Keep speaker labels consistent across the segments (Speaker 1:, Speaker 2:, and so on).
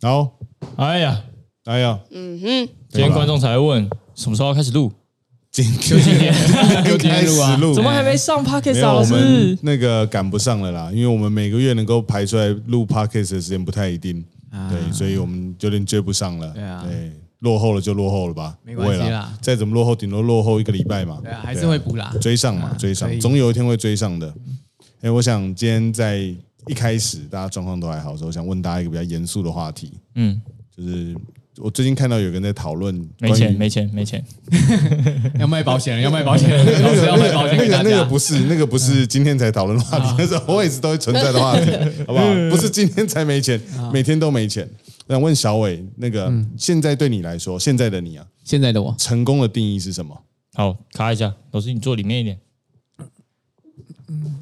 Speaker 1: 好，
Speaker 2: 哎呀，
Speaker 1: 哎呀，
Speaker 3: 嗯哼，
Speaker 2: 今天观众才会问什么时候要开始录，
Speaker 1: 今天。
Speaker 2: 今天。
Speaker 1: 就开始录，
Speaker 2: 怎么还没上 p o d
Speaker 1: 没
Speaker 2: c
Speaker 1: 有
Speaker 2: ，a 老
Speaker 1: 我们
Speaker 2: 师？
Speaker 1: 那个赶不上了啦，因为我们每个月能够排出来录 podcast 的时间不太一定，对，所以我们有点追不上了。
Speaker 4: 对啊。
Speaker 1: 对，落后了就落后了吧，
Speaker 4: 没关系啦。
Speaker 1: 再怎么落后，顶多落后一个礼拜嘛。
Speaker 4: 对啊，还是会补啦。
Speaker 1: 追上嘛，
Speaker 4: 啊
Speaker 1: 追上。总有一天会追上的。哎，我想今天在一开始大家状况都还好的时候，我想问大家一个比较严肃的话题，
Speaker 2: 嗯，
Speaker 1: 就是我最近看到有个人在讨论
Speaker 2: 没钱，没钱，没钱。
Speaker 4: 要卖保险了，要卖保险，老师要卖保险
Speaker 1: 那个那个。不是那个不是今天才讨论的话题，那是我一直都会存在的话题，好不好？不是今天才没钱，每天都没钱。我想问小伟，那个现在对你来说，现在的你啊，
Speaker 4: 现在的我，
Speaker 1: 成功的定义是什么？
Speaker 2: 好，卡一下，老师你坐里面一点。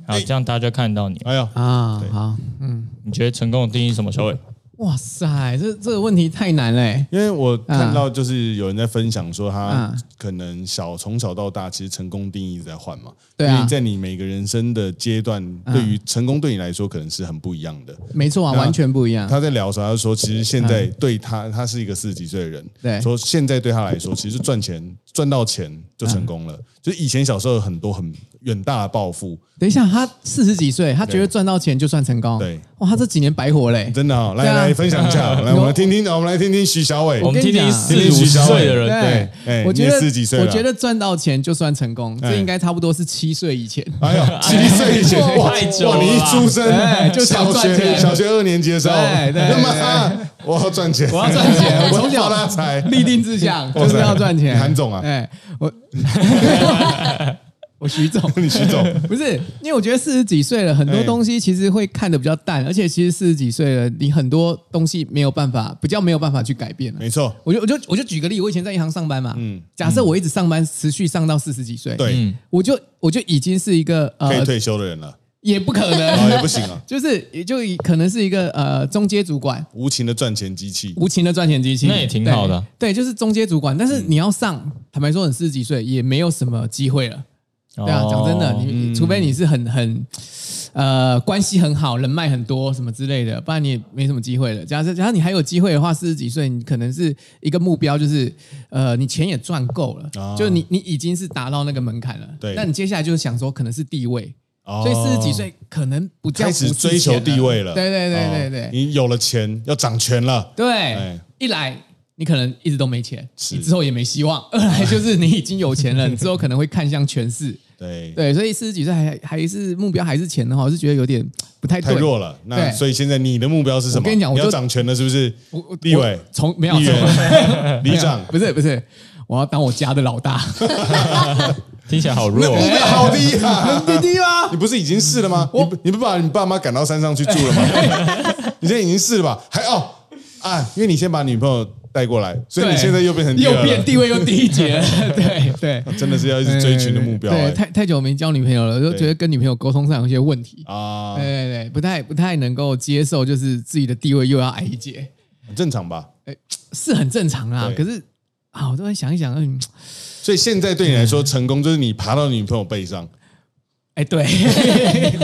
Speaker 2: 好，这样大家就看到你。
Speaker 1: 哎呀，
Speaker 4: 啊好，嗯，
Speaker 2: 你觉得成功的定义什么？小伟，
Speaker 4: 哇塞，这这个问题太难嘞。
Speaker 1: 因为我看到就是有人在分享说，他
Speaker 4: 嗯
Speaker 1: 可能小从小到大，其实成功定义一直在换嘛。
Speaker 4: 对啊
Speaker 1: 因为在你每个人生的阶段，对于成功对你来说可能是很不一样的。
Speaker 4: 没错啊，完全不一样。
Speaker 1: 他在聊的时候，他说，其实现在对他，他是一个四十几岁的人，
Speaker 4: 对
Speaker 1: 说现在对他来说，其实赚钱赚到钱就成功了。就是以前小时候有很多很远大的抱负，
Speaker 4: 等一下，他四十几岁，他觉得赚到钱就算成功。
Speaker 1: 对，
Speaker 4: 哇，他这几年白活嘞。
Speaker 1: 真的哦，来
Speaker 4: 啊。
Speaker 1: 来分享一下，来我们来听听，我们来听听徐小伟。
Speaker 2: 我，们听听
Speaker 4: 跟你讲
Speaker 2: 四五十岁的人，
Speaker 4: 对
Speaker 1: 哎，
Speaker 4: 我觉得
Speaker 1: 四十几岁了。
Speaker 4: 我觉得赚到钱就算成功，
Speaker 1: 哎。
Speaker 4: 这应该差不多是七岁以前。
Speaker 1: 哎呦，七岁以前，哇
Speaker 2: 太久了
Speaker 1: 哇，你一出生
Speaker 4: 哎就想
Speaker 1: 小
Speaker 4: 钱。
Speaker 1: 小学二年级的时候，
Speaker 4: 对对
Speaker 1: 那么我要赚钱，
Speaker 4: 我要赚钱，我从小
Speaker 1: 发大财，
Speaker 4: 立定志向就是要赚钱。
Speaker 1: 韩总啊
Speaker 4: 哎，我 我徐总，
Speaker 1: 你徐总，
Speaker 4: 不是，因为我觉得四十几岁了，很多
Speaker 1: 哎
Speaker 4: 东西其实会看得比较淡，而且其实四十几岁了，你很多东西没有办法，比较没有办法去改变了。
Speaker 1: 没错，
Speaker 4: 我就我就我就举个例，我以前在银行上班嘛，
Speaker 1: 嗯
Speaker 4: 假设我一直上班，持续上到四十几岁，
Speaker 1: 对，
Speaker 2: 嗯，
Speaker 4: 我就我就已经是一个呃，
Speaker 1: 可以退休的人了，
Speaker 4: 也不可
Speaker 1: 啊
Speaker 4: 能，
Speaker 1: 也不行啊，
Speaker 4: 就是也就可能是一个呃中阶主管，
Speaker 1: 无情的赚钱机器，
Speaker 4: 无情的赚钱机器，
Speaker 2: 那也挺好的啊
Speaker 4: 对。对，就是中阶主管，但是你要上，坦白说，你四十几岁也没有什么机会了。对啊，
Speaker 2: 哦
Speaker 4: 讲真的，你除非你是很很呃关系很好，人脉很多什么之类的，不然你也没什么机会了。假设假如你还有机会的话，四十几岁，你可能是一个目标，就是呃你钱也赚够了，
Speaker 1: 哦
Speaker 4: 就你你已经是达到那个门槛了。
Speaker 1: 对
Speaker 4: 那你接下来就是想说，可能是地位。
Speaker 1: 哦。
Speaker 4: 所以四十几岁可能不叫
Speaker 1: 开始追求地位了，
Speaker 4: 对对对
Speaker 1: 哦。
Speaker 4: 对对
Speaker 1: 你有了钱，要掌权了，
Speaker 4: 对。
Speaker 1: 哎，
Speaker 4: 一来你可能一直都没钱，你之后也没希望；二来 就是你已经有钱了，你之后可能会看向权势。
Speaker 1: 对，
Speaker 4: 对，所以四十几岁还还是目标还是钱的话，我是觉得有点 不太对。
Speaker 1: 太弱了。那所以现在你的目标是什么？
Speaker 4: 我跟你讲我就
Speaker 1: 要掌权了，是不是？
Speaker 4: 我我
Speaker 1: 立委。
Speaker 4: 从没有
Speaker 1: 议员、里长，
Speaker 4: 不是不是，我要当我家的老大，
Speaker 2: 听起来好弱
Speaker 1: 那目
Speaker 2: 哦。
Speaker 1: 标好低啊！
Speaker 4: 弟弟吗？
Speaker 1: 你不是已经是了吗？你不你不把你爸妈赶到山上去住了吗？你现在已经是了吧？还哦啊，因为你先把女朋友带过来，所以你现在又变成
Speaker 4: 又变地位又低一截了，对对。
Speaker 1: 真的是要一直追寻的目标
Speaker 4: 对，
Speaker 1: 哎
Speaker 4: 太太久没交女朋友了，就觉得跟女朋友沟通上有一些问题。
Speaker 1: 啊
Speaker 4: 对，对对，不太不太能够接受，就是自己的地位又要矮一截，
Speaker 1: 很正常吧？
Speaker 4: 哎是很正常
Speaker 1: 啊。
Speaker 4: 可是啊，我都在想一想，嗯，
Speaker 1: 所以现在对你来说，成功就是你爬到女朋友背上，
Speaker 4: 哎，对，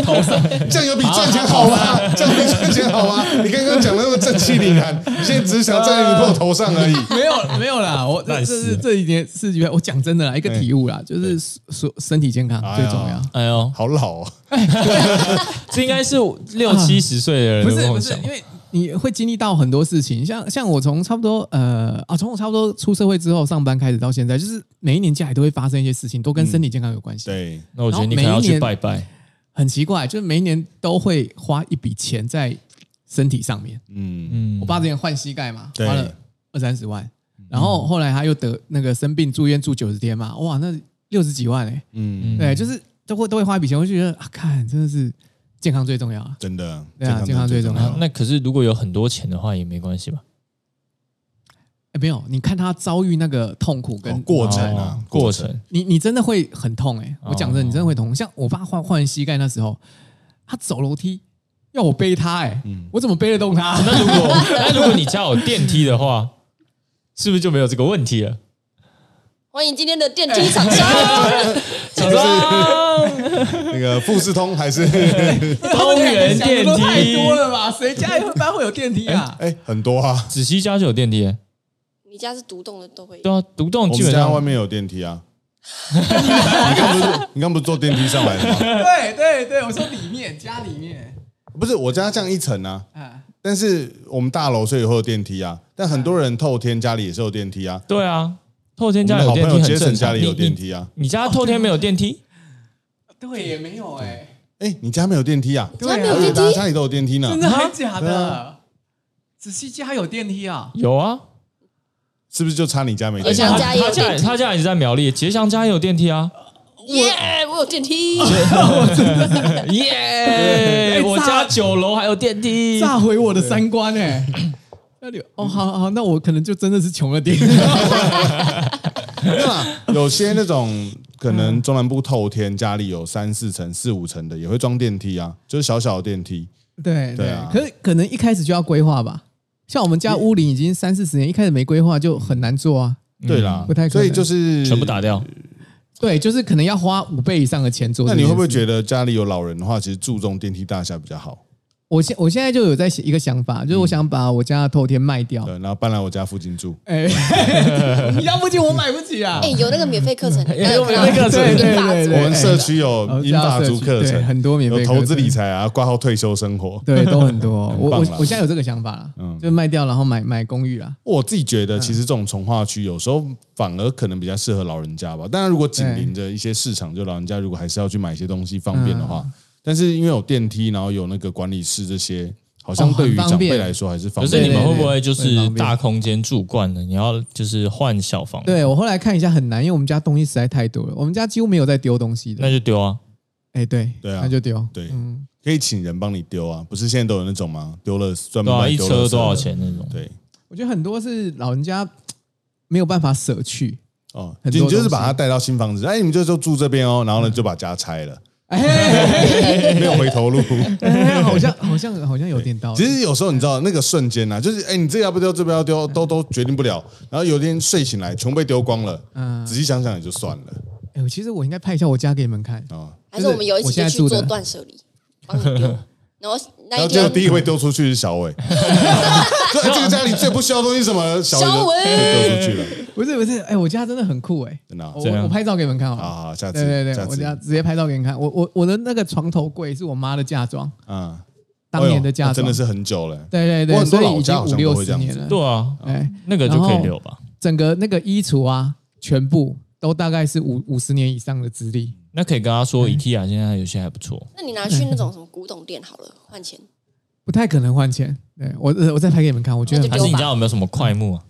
Speaker 4: 头 上
Speaker 1: 这样有比赚钱好吗？这样比赚钱好吗？你刚刚讲的那么正气凛然，你现在只是想站在女朋友头上而已。
Speaker 4: 没有没有啦，我这是这一年四几我讲真的啦，一个体悟啦，就是说身体健康最重要。
Speaker 2: 哎呦，
Speaker 1: 好老哦，
Speaker 2: 这应该是六七十岁的人
Speaker 4: 不是不
Speaker 2: 的梦想，。
Speaker 4: 是因为你会经历到很多事情，像像我从差不多呃啊，从我差不多出社会之后上班开始到现在，就是每一年家里都会发生一些事情，都跟身体健康有关系。
Speaker 1: 对，
Speaker 2: 那我觉得你可能要去拜拜。
Speaker 4: 很奇怪，就是每一年都会花一笔钱在身体上面。
Speaker 1: 嗯，
Speaker 2: 嗯
Speaker 4: 我爸之前换膝盖嘛，花了二三十万，然后后来他又得那个生病住院住九十天嘛，哇，那六十几万哎、
Speaker 1: 嗯，
Speaker 4: 对，就是都会都会花一笔钱，我就觉得啊，看真的是健康最重要啊。
Speaker 1: 真的，
Speaker 4: 对啊健康最重要
Speaker 2: 那那可是如果有很多钱的话也没关系吧？
Speaker 4: 哎，没有，你看他遭遇那个痛苦跟
Speaker 1: 哦过程啊
Speaker 2: 哦，过程
Speaker 4: 你你真的会很痛哎、我讲真你真的会痛。像我爸换换完膝盖那时候，他走楼梯要我背他哎、我怎么背得动他？
Speaker 2: 那如果 那如果你家有电梯的话，是不是就没有这个问题了？
Speaker 3: 欢迎今天的电梯 厂商。
Speaker 2: 厂商
Speaker 1: 那个富士通还是
Speaker 2: 通源电
Speaker 4: 梯太
Speaker 2: 梯，
Speaker 4: 多了吧？谁家一般会有电梯啊？
Speaker 1: 哎很多啊，
Speaker 2: 子熙家就有电梯耶，
Speaker 3: 你家是独栋的都会有。
Speaker 2: 对啊，独栋
Speaker 1: 我
Speaker 2: 基本上
Speaker 1: 外面有电梯啊。你刚不是你刚不是坐电梯上来的吗？
Speaker 4: 对对对，我说里面家里面
Speaker 1: 不是，我家这样一层啊，
Speaker 4: 啊，
Speaker 1: 但是我们大楼所以会有电梯啊。但很多人透天家里也是有电梯啊。
Speaker 2: 对啊，透天
Speaker 1: 我
Speaker 2: 家有电梯很正常。
Speaker 1: 杰森家里有
Speaker 2: 你
Speaker 1: 电梯啊。
Speaker 2: 你你家透天没有电梯？
Speaker 4: 对也没有哎，
Speaker 1: 哎，你家没有电梯啊？
Speaker 3: 家没有电梯，
Speaker 1: 大家家里都有电梯呢
Speaker 4: 真。的还假的？子熙家有电梯啊？
Speaker 2: 有啊，
Speaker 1: 是不是就差你家没
Speaker 2: 而且
Speaker 1: 电梯？
Speaker 2: 他他家他家也是在苗栗，杰祥家也有电梯啊。
Speaker 3: 耶！我有电梯，
Speaker 2: 耶！我家九楼还有电梯。
Speaker 4: 炸毁我的三观哎！那里哦，好好，那我可能就真的是穷了点。
Speaker 1: 没有啦，有些那种可能中南部透天家里有三四层、四五层的，也会装电梯啊，就是小小的电梯。
Speaker 4: 对
Speaker 1: 对啊
Speaker 4: 可是可能一开始就要规划吧。像我们家屋龄已经三四十年，一开始没规划就很难做啊。
Speaker 1: 对啦，
Speaker 4: 不太可能
Speaker 1: 所以就是
Speaker 2: 全部打掉。
Speaker 4: 对，就是可能要花五倍以上的钱做
Speaker 1: 那。你会不会觉得家里有老人的话，其实注重电梯大小比较好？
Speaker 4: 我现我现在就有在一个想法，就是我想把我家的透天卖掉。
Speaker 1: 对，然后搬来我家附近住。
Speaker 4: 哎，你家附近我买不起啊
Speaker 3: 哎，！有那个免费课程，
Speaker 2: 有免费课程
Speaker 4: 对对对对
Speaker 1: 我们社区有英法族课
Speaker 4: 对
Speaker 1: 程，
Speaker 4: 很多免费
Speaker 1: 有投资理财啊，挂号退休生活。
Speaker 4: 对，都很多。我我
Speaker 1: 棒啦
Speaker 4: 我现在有这个想法了，
Speaker 1: 嗯
Speaker 4: 就卖掉，然后买买公寓啊。
Speaker 1: 我自己觉得，其实这种从化区有时候反而可能比较适合老人家吧。当然，如果紧邻着一些市场，就老人家如果还是要去买一些东西方便的话，
Speaker 4: 嗯
Speaker 1: 但是因为有电梯，然后有那个管理室这些，好像
Speaker 4: 哦
Speaker 1: 对于长辈来说还是方便
Speaker 2: 可
Speaker 1: 便。
Speaker 2: 是你们会不会就是大空间住惯了？你要就是换小房，
Speaker 4: 对我后来看一下很难，因为我们家东西实在太多了，我们家几乎没有在丢东西的。
Speaker 2: 那就丢啊。
Speaker 4: 哎，对
Speaker 1: 对啊
Speaker 4: 那就丢。
Speaker 1: 对，
Speaker 4: 嗯，
Speaker 1: 可以请人帮你丢啊，不是现在都有那种吗？丢了专门
Speaker 2: 对啊，一车多少？钱那种？
Speaker 1: 对，
Speaker 4: 我觉得很多是老人家没有办法舍去。
Speaker 1: 哦，你就是把他带到新房子，哎，你们就就住这边哦，然后呢就把家拆了，
Speaker 4: 哎，
Speaker 1: 没有回头路。
Speaker 4: 哎 好像好像好像有点道理。
Speaker 1: 其实有时候你知道那个瞬间呐、就是哎，你这个要不丢，这边要丢，都都决定不了。然后有一天睡醒来，全部被丢光了。
Speaker 4: 嗯
Speaker 1: 仔细想想也就算了
Speaker 4: 哎，其实我应该拍一下我家给你们看。
Speaker 1: 啊。
Speaker 3: 还是我们有一
Speaker 4: 我
Speaker 3: 起就去做断舍离，帮你丢。然后那一
Speaker 1: 然后结果第，一个被丢出去是小伟，这个家里最不需要的东西是什么？小
Speaker 3: 小伟
Speaker 1: 伟就丢出去了。
Speaker 4: 不是不是，哎，我家真的很酷哎。
Speaker 1: 真的啊
Speaker 4: 我我拍照给你们看好了。
Speaker 1: 好好，下次
Speaker 4: 对对对，我家直接拍照给你看。我我我的那个床头柜是我妈的嫁妆，
Speaker 1: 啊，
Speaker 4: 当年的
Speaker 1: 哎
Speaker 4: 嫁妆，
Speaker 1: 真的是很久了。
Speaker 4: 对对对，
Speaker 1: 我很多
Speaker 4: 所以已经
Speaker 1: 老家好像
Speaker 4: 五六
Speaker 1: 都会这样子
Speaker 4: 十年了。
Speaker 2: 对啊，
Speaker 4: 哎，
Speaker 2: 那个就可以留吧。
Speaker 4: 整个那个衣橱啊，全部都大概是五五十年以上的资历。
Speaker 2: 那可以跟他说，IKEA 现在有些还不错。
Speaker 3: 那你拿去那种什么古董店好了，换钱。
Speaker 4: 不太可能换钱。对我，呃我再拍给你们看，我觉得
Speaker 2: 还是你家有没有什么快木啊？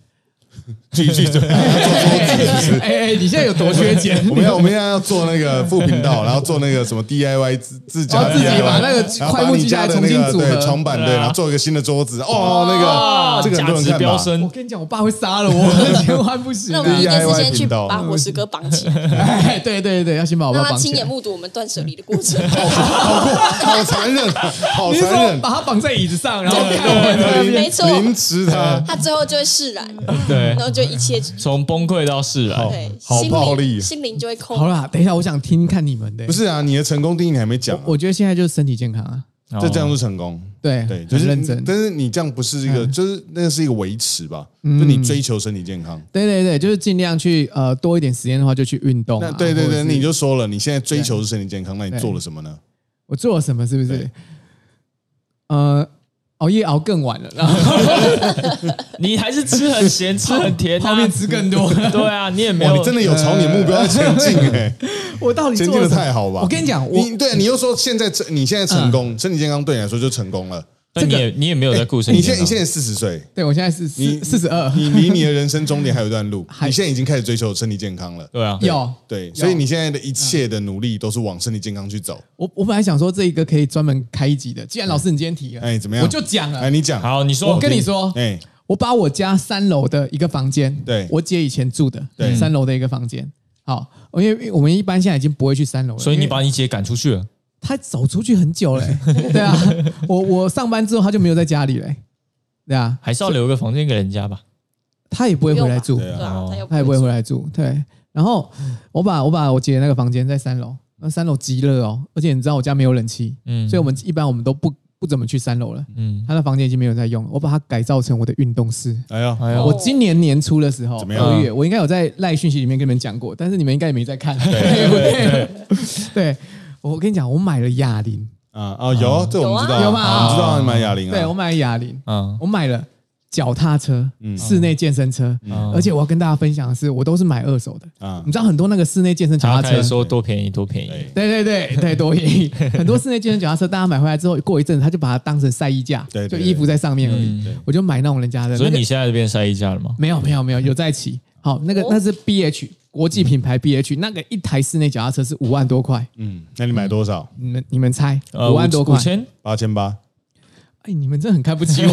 Speaker 1: 继续做做桌子？
Speaker 4: 哎哎，你现在有多缺钱？
Speaker 1: 我们要我们现在要做那个副频道，然后做那个什么 DIY 自自家
Speaker 4: 哦自己把那个快木
Speaker 1: 家的
Speaker 4: 机台重新
Speaker 1: 那个
Speaker 4: 组合
Speaker 1: 对床板对，然后做一个新的桌子哦，那
Speaker 2: 啊
Speaker 1: 个这个很多
Speaker 2: 价值
Speaker 1: 人看吧？
Speaker 4: 我，跟你讲，我爸会杀了我，千万不行
Speaker 3: 那我们一
Speaker 4: 啊！
Speaker 3: 定是先去把伙食哥绑起来，
Speaker 4: 哎，对对对，要先把我
Speaker 3: 让他
Speaker 4: 爸绑起来。
Speaker 3: 亲眼目睹我们断舍离的过程。
Speaker 1: 好残忍，好残忍，
Speaker 4: 把他绑在椅子上，然后
Speaker 3: 没错
Speaker 1: 凌迟他，
Speaker 3: 他最后就会释然，
Speaker 2: 对
Speaker 3: 然，后就一切
Speaker 2: 从崩溃到释然。
Speaker 3: 对
Speaker 1: 好暴力
Speaker 3: 灵心灵就会空。
Speaker 4: 好啦，等一下，我想听看你们的。
Speaker 1: 不，是啊？你的成功定义你还没讲啊，
Speaker 4: 我觉得现在就是身体健康啊，
Speaker 2: 哦
Speaker 1: 这这样是成功。
Speaker 4: 对
Speaker 1: 对，就是
Speaker 4: 认真。
Speaker 1: 但是你这样不是一个，
Speaker 4: 嗯
Speaker 1: 就是那是一个维持吧，就你追求身体健康。
Speaker 4: 对对对，就是尽量去呃多一点时间的话，就去运动啊。
Speaker 1: 那对对对，你就说了，你现在追求是身体健康，那你做了什么呢？
Speaker 4: 我做了什么？是不是
Speaker 1: 对？
Speaker 4: 呃，熬夜熬更晚了，然 后
Speaker 2: 你还是吃很咸，吃很甜啊，
Speaker 4: 泡面吃更多。
Speaker 2: 对啊，你也没，有，
Speaker 1: 你真的有朝你的目标在前进哎，
Speaker 4: 我到底
Speaker 1: 前进的
Speaker 4: 做了什么
Speaker 1: 太好吧？
Speaker 4: 我跟你讲，我
Speaker 1: 你对你又说现在成你现在成功，身体健康对你来说就成功了。
Speaker 2: 但你也你也没有在顾身。
Speaker 1: 你现在你现在四十岁，
Speaker 4: 对我现在是
Speaker 1: 你
Speaker 4: 四四十二，
Speaker 1: 你离你的人生终点还有一段路，你现在已经开始追求身体健康了。
Speaker 2: 对啊，
Speaker 4: 有
Speaker 1: 对，所以你现在的一切的努力都是往身体健康去走。
Speaker 4: 我我本来想说这一个可以专门开一集的，既然老师你今天提了，
Speaker 1: 哎，怎么样？
Speaker 4: 我就讲
Speaker 1: 哎，
Speaker 4: 了。
Speaker 1: 你讲。
Speaker 2: 好，你说
Speaker 4: 我跟你说，
Speaker 1: 哎，
Speaker 4: 我把我家三楼的一个房间，
Speaker 1: 对
Speaker 4: 我姐以前住的，
Speaker 1: 对
Speaker 4: 三楼的一个房间。好，因为我们一般现在已经不会去三楼了，
Speaker 2: 所以你把你姐赶出去了。
Speaker 4: 他走出去很久嘞、对。啊，我我上班之后他就没有在家里嘞、对啊，
Speaker 2: 还是要留个房间给人家吧。
Speaker 4: 他也不会回来住，
Speaker 3: 对啊，他
Speaker 4: 也不会回来住，对。然后我把我把我姐那个房间在三楼，那三楼极热哦，而且你知道我家没有冷气，
Speaker 2: 嗯。
Speaker 4: 所以我们一般我们都不不怎么去三楼了。
Speaker 2: 嗯，
Speaker 4: 他的房间已经没有人在用了，我把它改造成我的运动室。
Speaker 1: 哎呀，
Speaker 2: 哎呀
Speaker 4: 我今年年初的时候，
Speaker 1: 怎么样？
Speaker 4: 二月，我应该有在赖讯息里面跟你们讲过，但是你们应该也没在看，对？对，我跟你讲，我买了哑铃，
Speaker 1: 啊啊有，这我们知道，
Speaker 4: 有吗
Speaker 1: 我们知道你买哑铃啊，
Speaker 4: 对我买了哑铃，
Speaker 2: 嗯。
Speaker 4: 我买了脚踏车、室内健身车，
Speaker 2: 嗯。
Speaker 4: 而且我要跟大家分享的是，我都是买二手的。
Speaker 1: 啊。
Speaker 4: 你知道很多那个室内健身脚踏车？
Speaker 2: 他开始，说多便宜多便宜，
Speaker 4: 对对对对，多便宜！很多室内健身脚踏车，大家买回来之后，过一阵子他就把它当成晒衣架，
Speaker 1: 对对
Speaker 4: 就衣服在上面而已。
Speaker 2: 嗯。
Speaker 4: 我就买那种人家的，
Speaker 2: 所以
Speaker 4: 那个
Speaker 2: 你现在变晒衣架了吗？
Speaker 4: 没有没有没有有在一起。好，那个
Speaker 3: 哦。
Speaker 4: 那是 B H 国际品牌 B H，那个一台室内脚踏车是五万多块，
Speaker 1: 嗯，那你买多少？
Speaker 4: 你们你们猜
Speaker 2: 呃
Speaker 4: 五万多块
Speaker 2: 五？千，
Speaker 1: 八千八，
Speaker 4: 哎，你们真的很看不起我，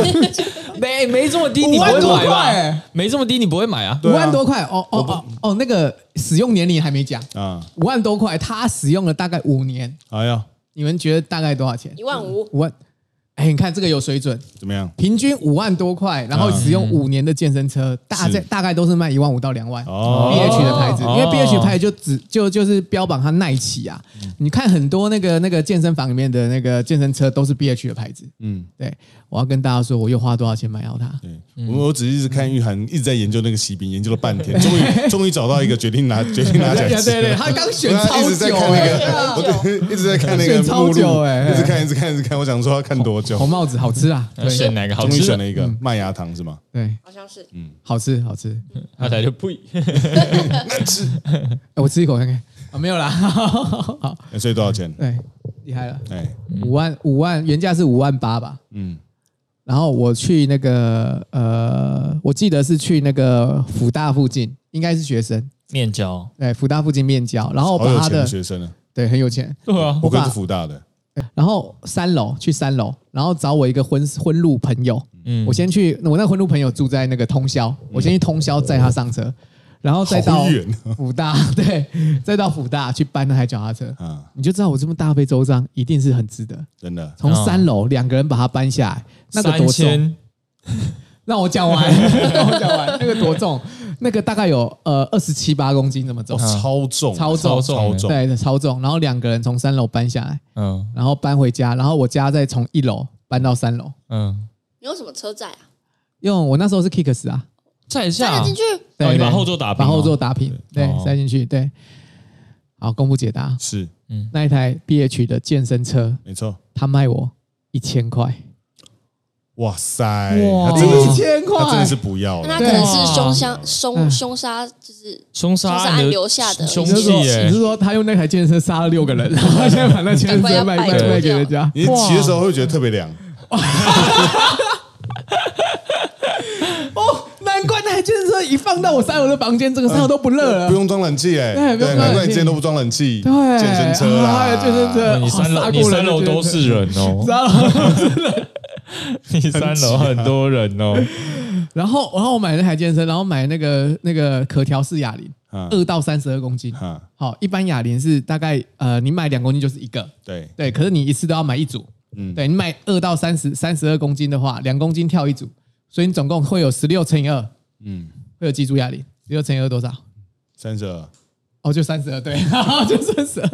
Speaker 2: 没没这么低，
Speaker 4: 五
Speaker 2: 你不会
Speaker 4: 万多块
Speaker 2: 买吧
Speaker 4: 欸？
Speaker 2: 没这么低，你不会买啊？
Speaker 4: 五万多块哦哦哦哦，那个使用年龄还没讲，
Speaker 1: 啊，
Speaker 4: 五万多块，他使用了大概五年，
Speaker 1: 哎呀，
Speaker 4: 你们觉得大概多少钱？
Speaker 3: 一万五，
Speaker 4: 五万。哎，你看这个有水准，
Speaker 1: 怎么样？
Speaker 4: 平均五万多块，然后使用五年的健身车，大概大概都是卖一万五到两万。
Speaker 1: 哦
Speaker 4: B H 的牌子，因
Speaker 2: 哦
Speaker 4: 为 B H 牌就只就就是标榜它耐骑啊。你看很多那个那个健身房里面的那个健身车都是 B H 的牌子。
Speaker 1: 嗯，
Speaker 4: 对，我要跟大家说，我又花多少钱买到它？
Speaker 1: 对，我我只是一直看玉涵一直在研究那个喜饼，研究了半天，终于 终于找到一个决定拿决定拿起来吃
Speaker 4: 对对对，他刚选
Speaker 1: 我
Speaker 4: 超
Speaker 1: 一直在
Speaker 4: 久
Speaker 1: 看那个，一直在看那个
Speaker 4: 选超
Speaker 1: 目录
Speaker 4: 久哎
Speaker 1: 一直看一直看一直看，我想说要看多久
Speaker 4: 红，帽子好吃啊，对
Speaker 2: 选哪个好
Speaker 1: 终于
Speaker 2: 吃的？
Speaker 1: 选了一个麦芽糖是吗？
Speaker 4: 对，
Speaker 3: 好像是。
Speaker 4: 嗯好吃好吃。
Speaker 2: 那才就呸，
Speaker 4: 哎我吃一口看看。啊，没有啦，好，
Speaker 1: 哎所以多少钱？
Speaker 4: 对，厉害了，
Speaker 1: 哎，
Speaker 4: 五万五万原价是五万八吧？
Speaker 1: 嗯，
Speaker 4: 然后我去那个呃，我记得是去那个福大附近，应该是学生，
Speaker 2: 面交，
Speaker 4: 对，福大附近面交，然后
Speaker 1: 好有钱的
Speaker 4: 把他的
Speaker 1: 学生啊，
Speaker 4: 对很有钱，
Speaker 2: 对啊，
Speaker 1: 我哥
Speaker 4: 把
Speaker 1: 是福大的，
Speaker 4: 然后三楼去三楼，然后找我一个婚婚路朋友，
Speaker 2: 嗯。
Speaker 4: 我先去，我那个婚路朋友住在那个通宵，我先去通宵载他上车，然后再到福大，对，再到福大去搬那台脚踏车，
Speaker 1: 啊，
Speaker 4: 你就知道我这么大费周章，一定是很值得。
Speaker 1: 真的，
Speaker 4: 从三楼两个人把它搬下来，那个多重？让 我讲完，让我讲完，那个多重？那个大概有呃二十七八公斤这么重
Speaker 1: 哦，，超重，
Speaker 4: 超重
Speaker 2: 超重，
Speaker 4: 对，超重。然后两个人从三楼搬下来，
Speaker 2: 嗯
Speaker 4: 然后搬回家，然后我家再从一楼搬到三楼。
Speaker 2: 嗯，
Speaker 3: 你用什么车载啊？
Speaker 4: 用我那时候是 Kicks 啊，
Speaker 2: 再下
Speaker 3: 塞得进去？
Speaker 4: 对
Speaker 2: 把后座打平哦
Speaker 4: 把后座打平，对
Speaker 2: 哦，
Speaker 4: 塞进去，对。好，公布解答。
Speaker 1: 是嗯
Speaker 4: 那一台 BH 的健身车，
Speaker 1: 没错。
Speaker 4: 他卖我一千块，
Speaker 1: 哇塞，
Speaker 2: 哇。
Speaker 1: 他真的是，
Speaker 4: 一千块。
Speaker 1: 他真的是，不要了。
Speaker 3: 那他可能是凶杀
Speaker 4: 嗯。
Speaker 3: 凶凶杀，就是凶杀案留下的。
Speaker 2: 凶
Speaker 4: 你是说
Speaker 2: 器耶。
Speaker 4: 你是，说他用那台健身车杀了六个人，然后现在把那健身车卖卖卖给人家？
Speaker 1: 你骑的时候会觉得特别凉，
Speaker 4: 哦，难怪那台健身车一放到我三楼的房间，这个三楼都不热了。
Speaker 1: 不。用装冷气哎，对，
Speaker 4: 不用装冷气。
Speaker 1: 难怪你之前都不装冷气，
Speaker 4: 对，
Speaker 1: 健身车啦，
Speaker 4: 啊健身车，
Speaker 2: 你三楼
Speaker 4: 哦杀过人
Speaker 2: 你三楼
Speaker 4: 的健身车
Speaker 2: 都是人哦，
Speaker 4: 三楼
Speaker 2: 你三楼很多人哦，
Speaker 4: 然后，然后我买那台健身，然后买那个那个可调式哑铃，
Speaker 1: 嗯
Speaker 4: 二到三十二公斤。
Speaker 1: 哈，
Speaker 4: 好，一般哑铃是大概呃，你买两公斤就是一个，
Speaker 1: 对，
Speaker 4: 对。可是你一次都要买一组，
Speaker 1: 嗯。
Speaker 4: 对你买二到三十三十二公斤的话，两公斤跳一组，所以你总共会有十六乘以二，
Speaker 1: 嗯，
Speaker 4: 会有几组哑铃？十六乘以二多少？
Speaker 1: 三十二，
Speaker 4: 哦，就三十二，对，就三十二。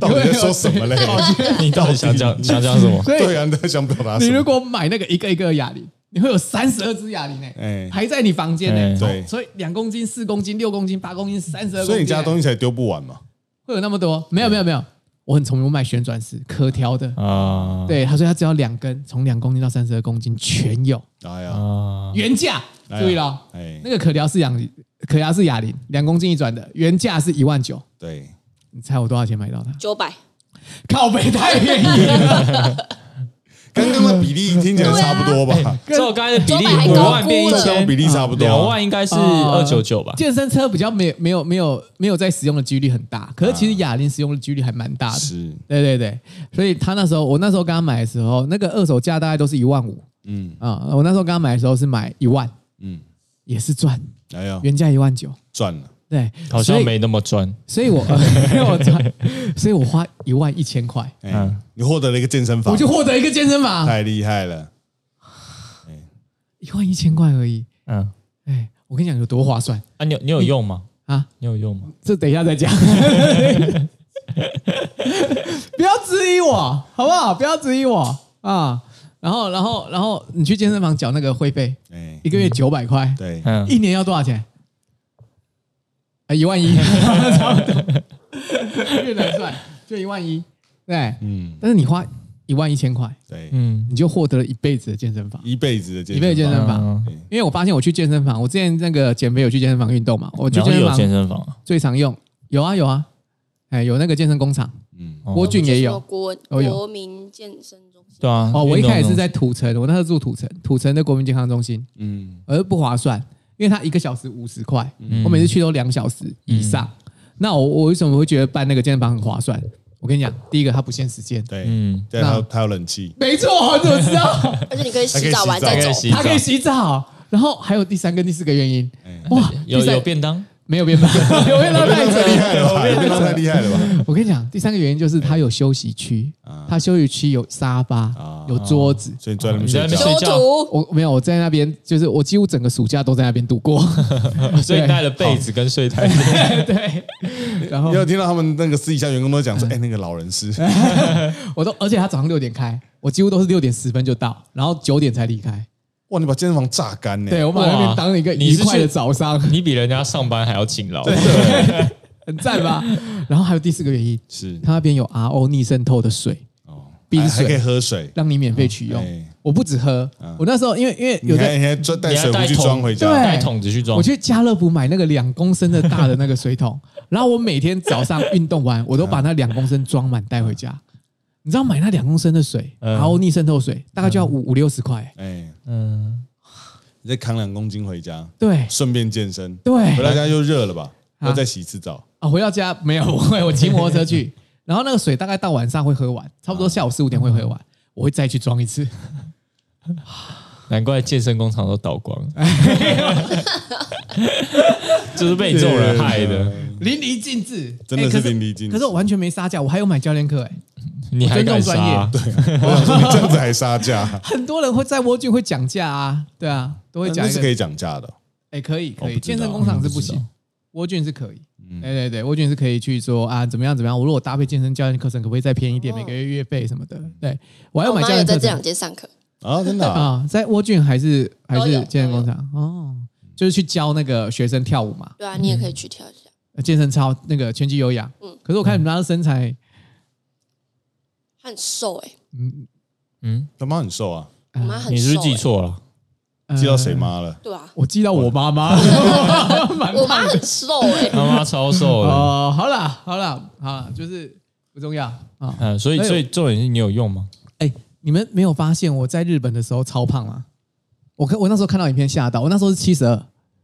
Speaker 1: 到底在说什么嘞？
Speaker 2: 你到底想讲 想讲什么？
Speaker 1: 对啊，你在想表达什么？
Speaker 4: 你如果买那个一个一个的哑铃，你会有三十二只哑铃
Speaker 1: 哎
Speaker 4: 诶，排在你房间诶。
Speaker 2: 哎
Speaker 1: 对
Speaker 4: 所以两公斤、四公斤、六公斤、八公斤、三十二公斤，
Speaker 1: 所以你家东
Speaker 4: 西
Speaker 1: 西才丢不完嘛？
Speaker 4: 会有那么多？没有没有没有，我很聪明，我买旋转式可调的。
Speaker 2: 啊
Speaker 4: 对，他说他只要两根，从两公斤到三十二公斤全有，
Speaker 1: 哎呀，
Speaker 2: 啊，
Speaker 4: 原价注意了哦，
Speaker 1: 哎
Speaker 4: 那，个可调是哑铃，可调是哑铃两公斤一转的，原价是一万九，
Speaker 1: 对，
Speaker 4: 你猜我多少钱买到它？
Speaker 3: 九百，
Speaker 4: 靠北太便宜了，
Speaker 1: 刚刚的比例听起来差不多吧？
Speaker 2: 跟我刚才的比例，五万变一千，
Speaker 1: 比例差不多啊
Speaker 2: 两万应该是
Speaker 4: 啊
Speaker 2: 二九九吧？
Speaker 4: 健身车比较没有没有没有没有在使用的几率很大，可是其实哑铃使用的几率还蛮大的。
Speaker 1: 是，
Speaker 4: 对对对，所以他那时候我那时候刚他买的时候，那个二手价大概都是一万五
Speaker 1: 嗯
Speaker 4: 啊。我那时候刚他买的时候是买一万，
Speaker 1: 嗯，
Speaker 4: 也是赚，
Speaker 1: 哎呀，
Speaker 4: 原价一万九。
Speaker 1: 赚了，
Speaker 4: 对，
Speaker 2: 好像没那么赚。
Speaker 4: 所以我 没有赚，所以我花一万一千块，
Speaker 1: 哎
Speaker 2: 嗯，
Speaker 1: 你获得了一个健身房
Speaker 4: 我，就获得一个健身房，
Speaker 1: 太厉害了，
Speaker 4: 一万一千块而已。
Speaker 2: 嗯，
Speaker 4: 哎，我跟你讲有多划算
Speaker 2: 啊，你有你有用吗？
Speaker 4: 啊！啊，
Speaker 2: 你有用吗？
Speaker 4: 这等一下再讲。不要质疑我，好不好？不要质疑我啊！然后，然后，然后你去健身房缴那个会费，
Speaker 1: 哎。
Speaker 4: 一，个月九百块，
Speaker 1: 对，
Speaker 2: 嗯，
Speaker 4: 一年要多少钱？啊，一万一，差不多。越难算，就一万一，对。
Speaker 1: 嗯，
Speaker 4: 但是你花一万一千块，
Speaker 1: 对，
Speaker 2: 嗯，
Speaker 4: 你就获得了一辈子的健身房，
Speaker 1: 一辈子的健
Speaker 4: 一辈子健身房。
Speaker 2: 嗯。
Speaker 4: 因为我发现我去健身房，我之前那个减肥有去健身房运动嘛，我去
Speaker 2: 然后
Speaker 4: 健身房
Speaker 2: 健身房。啊，
Speaker 4: 最常用。有啊有啊，哎有那个健身工厂，
Speaker 1: 嗯，
Speaker 2: 哦。
Speaker 4: 郭俊也有。
Speaker 3: 国国民健身
Speaker 2: 对啊。
Speaker 4: 哦，我一开始是在土城，我那时候住土城，土城的国民健康中心，
Speaker 1: 嗯，
Speaker 4: 而不划算，因为它一个小时五十块，
Speaker 2: 嗯
Speaker 4: 我每次去都两小时以上。那我我为什么会觉得办那个健身房很划算？我跟你讲，第一个它不限时间，
Speaker 1: 对，
Speaker 2: 嗯，
Speaker 1: 对，它有它有冷气，
Speaker 4: 没错，我怎么知道？
Speaker 3: 而且你可以洗澡完
Speaker 1: 洗澡
Speaker 3: 再走
Speaker 2: 还可以。洗
Speaker 4: 它可以洗澡，然后还有第三个第四个原因，哇，
Speaker 2: 有有便当，
Speaker 4: 没有变大，有变大太
Speaker 1: 太厉害了吧？
Speaker 4: 扯
Speaker 1: 变太厉害了吧？
Speaker 4: 我跟你讲，第三个原因就是它有休息区，它休息区有沙发
Speaker 1: 啊，
Speaker 4: 有桌子。
Speaker 1: 所以你坐在那边睡觉，
Speaker 4: 我没有，我在那边，就是我几乎整个暑假都在那边度过。
Speaker 2: 所以你带了被子跟睡袋。
Speaker 4: 对，然后
Speaker 1: 你有听到他们那个私底下员工都讲说，哎，那个老人是，
Speaker 4: 我都，而且他早上六点开，我几乎都是六点十分就到，然后九点才离开。
Speaker 1: 哇，你把健身房榨干呢？
Speaker 4: 对，我把那边当一个愉快的早上，
Speaker 2: 你比人家上班还要勤劳。
Speaker 4: 很赞吧？然后还有第四个原因，
Speaker 1: 是
Speaker 4: 他那边有 RO 逆渗透的水，
Speaker 1: 哦，
Speaker 4: 冰
Speaker 1: 还还可以喝水，
Speaker 4: 让你免费取用
Speaker 1: 哎。
Speaker 4: 我不止喝，我那时候因为因为有的
Speaker 1: 还你还装带水壶去装回家，
Speaker 4: 对
Speaker 2: 带桶子去装
Speaker 4: 我。去家乐福买那个两公升的大的那个水桶，然后我每天早上运动完，我都把那两公升装满带回家。你知道买那两公升的水，
Speaker 2: 嗯。
Speaker 4: 然后逆渗透水大概就要五五六十块。
Speaker 1: 哎，
Speaker 2: 嗯，
Speaker 1: 你再扛两公斤回家，
Speaker 4: 对。
Speaker 1: 顺便健身，
Speaker 4: 对。
Speaker 1: 回到家又热了吧？
Speaker 4: 啊。
Speaker 1: 要再洗一次澡，
Speaker 4: 啊，回到家没有，不会，我骑摩托车去，然后那个水大概到晚上会喝完，差不多下午四五点会喝完，我会再去装一次。
Speaker 2: 难怪健身工厂都倒光，就是被你这种人害的。
Speaker 4: 淋漓尽致，
Speaker 1: 真的是淋漓尽致。
Speaker 4: 可是我完全没杀价，我还有买教练课，哎，
Speaker 2: 你还敢杀？
Speaker 1: 我想说你这样子还杀价，
Speaker 4: 很多人会在蜗俊会讲价啊，对啊，都会讲
Speaker 1: 是可以讲价的。
Speaker 4: 哎，可以可以，健身工厂是不行，蜗俊是可以。对对对，蜗俊是可以去说啊，怎么样怎么样，我如果搭配健身教练课程，可不可以再便宜一点，
Speaker 3: 哦。
Speaker 4: 每个月月费什么的？对我还要买教练课程。
Speaker 3: 两间上课，
Speaker 1: 啊，真的啊，
Speaker 4: 啊，在沃郡还是还是
Speaker 3: 都有
Speaker 4: 健身工厂哦，就是去教那个学生跳舞嘛，
Speaker 3: 对啊，你也可以去跳一下。
Speaker 4: 呃健身操那个拳击有氧。
Speaker 3: 嗯
Speaker 4: 可是我看你们家的身材，
Speaker 3: 他很瘦哎，
Speaker 2: 嗯，嗯
Speaker 1: 他妈很瘦啊，
Speaker 3: 我妈很瘦。
Speaker 2: 你是不是记
Speaker 3: 欸？
Speaker 2: 错了？
Speaker 4: 呃
Speaker 1: 记到谁？妈了？
Speaker 3: 对啊，
Speaker 4: 我记到我妈妈，蛮
Speaker 3: 我妈很瘦哎，
Speaker 2: 他妈超瘦的。
Speaker 4: 哦，好啦好啦好啦，就是不重要啊。
Speaker 2: 嗯，所以所以重点是你有用吗？
Speaker 4: 哎，你们没有发现我在日本的时候超胖吗？我看我那时候看到影片吓到，我那时候是七十二，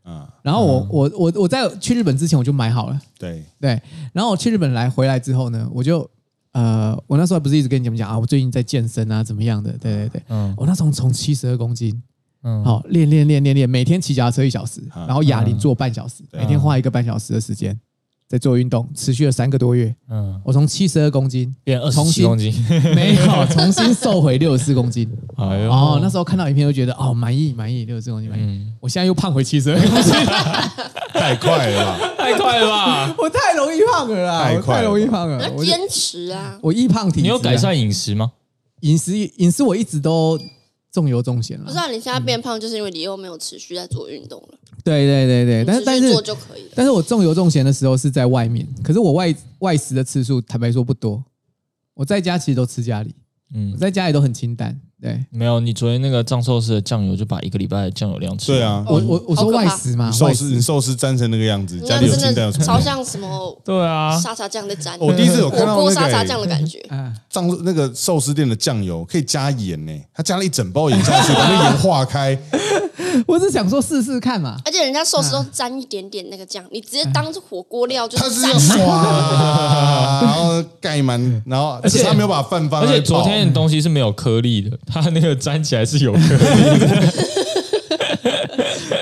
Speaker 1: 啊，
Speaker 4: 然后我我我我在去日本之前我就买好了。
Speaker 1: 对，
Speaker 4: 对，然后我去日本来回来之后呢，我就呃，我那时候不是一直跟你们讲啊，我最近在健身啊，怎么样的？对对对，
Speaker 2: 嗯。
Speaker 4: 我那时候从七十二公斤，
Speaker 2: 嗯，
Speaker 4: 好练练练练练，每天骑脚踏车一小时，
Speaker 1: 啊。
Speaker 4: 然后哑铃做半小时，
Speaker 1: 对
Speaker 4: 每天花一个半小时的时间在做运动，持续了三个多月，
Speaker 2: 嗯，
Speaker 4: 我从七十二公斤
Speaker 2: 变二十
Speaker 4: 重新
Speaker 2: 七公斤。
Speaker 4: 没有重新瘦回六十四公斤。
Speaker 2: 哎呦，
Speaker 4: 哦，那时候看到影片就觉得哦满意满意，六十四公斤满意。
Speaker 2: 嗯，
Speaker 4: 我现在又胖回七十二 公斤，
Speaker 1: 太快了吧？
Speaker 2: 太快了吧？
Speaker 4: 我太容易胖了啦，我太
Speaker 1: 太快了
Speaker 4: 容易胖了。
Speaker 3: 要坚持啊。
Speaker 4: 我易胖体
Speaker 2: 你有改善饮食吗？
Speaker 4: 饮食饮食我一直都重油重咸了。
Speaker 3: 不是啊，你现在变胖就是因为你又没有持续在做运动了，
Speaker 4: 对对对对，但是但是
Speaker 3: 你做就可以了。
Speaker 4: 但是我重油重咸的时候是在外面，可是我外外食的次数坦白说不多。我在家其实都吃家里，
Speaker 2: 嗯
Speaker 4: 我，在家里都很清淡。对
Speaker 2: 没有，你昨天那个藏寿司的酱油就把一个礼拜的酱油量吃。
Speaker 1: 对，啊，
Speaker 4: 我我我说外食嘛，
Speaker 1: 你寿司你寿司沾成那个样子，家
Speaker 3: 那
Speaker 1: 里有清淡
Speaker 3: 超像什么
Speaker 2: 对啊，
Speaker 3: 沙茶酱在沾，
Speaker 1: 我第一次有看到那个欸
Speaker 3: 沙茶酱的感觉。
Speaker 4: 啊，
Speaker 1: 藏那个寿司店的酱油可以加盐呢，他加了一整包盐下去，把那盐化开，
Speaker 4: 我是想说试试看嘛。
Speaker 3: 而且人家寿司都沾一点点那个酱，你直接当做火锅料就
Speaker 1: 他是
Speaker 3: 沾
Speaker 1: 要刷，
Speaker 3: 满。
Speaker 1: 然后盖满，然后而
Speaker 2: 且
Speaker 1: 他没有把饭放
Speaker 2: 而且昨天的东西是没有颗粒的，它那个粘起来是有颗粒的。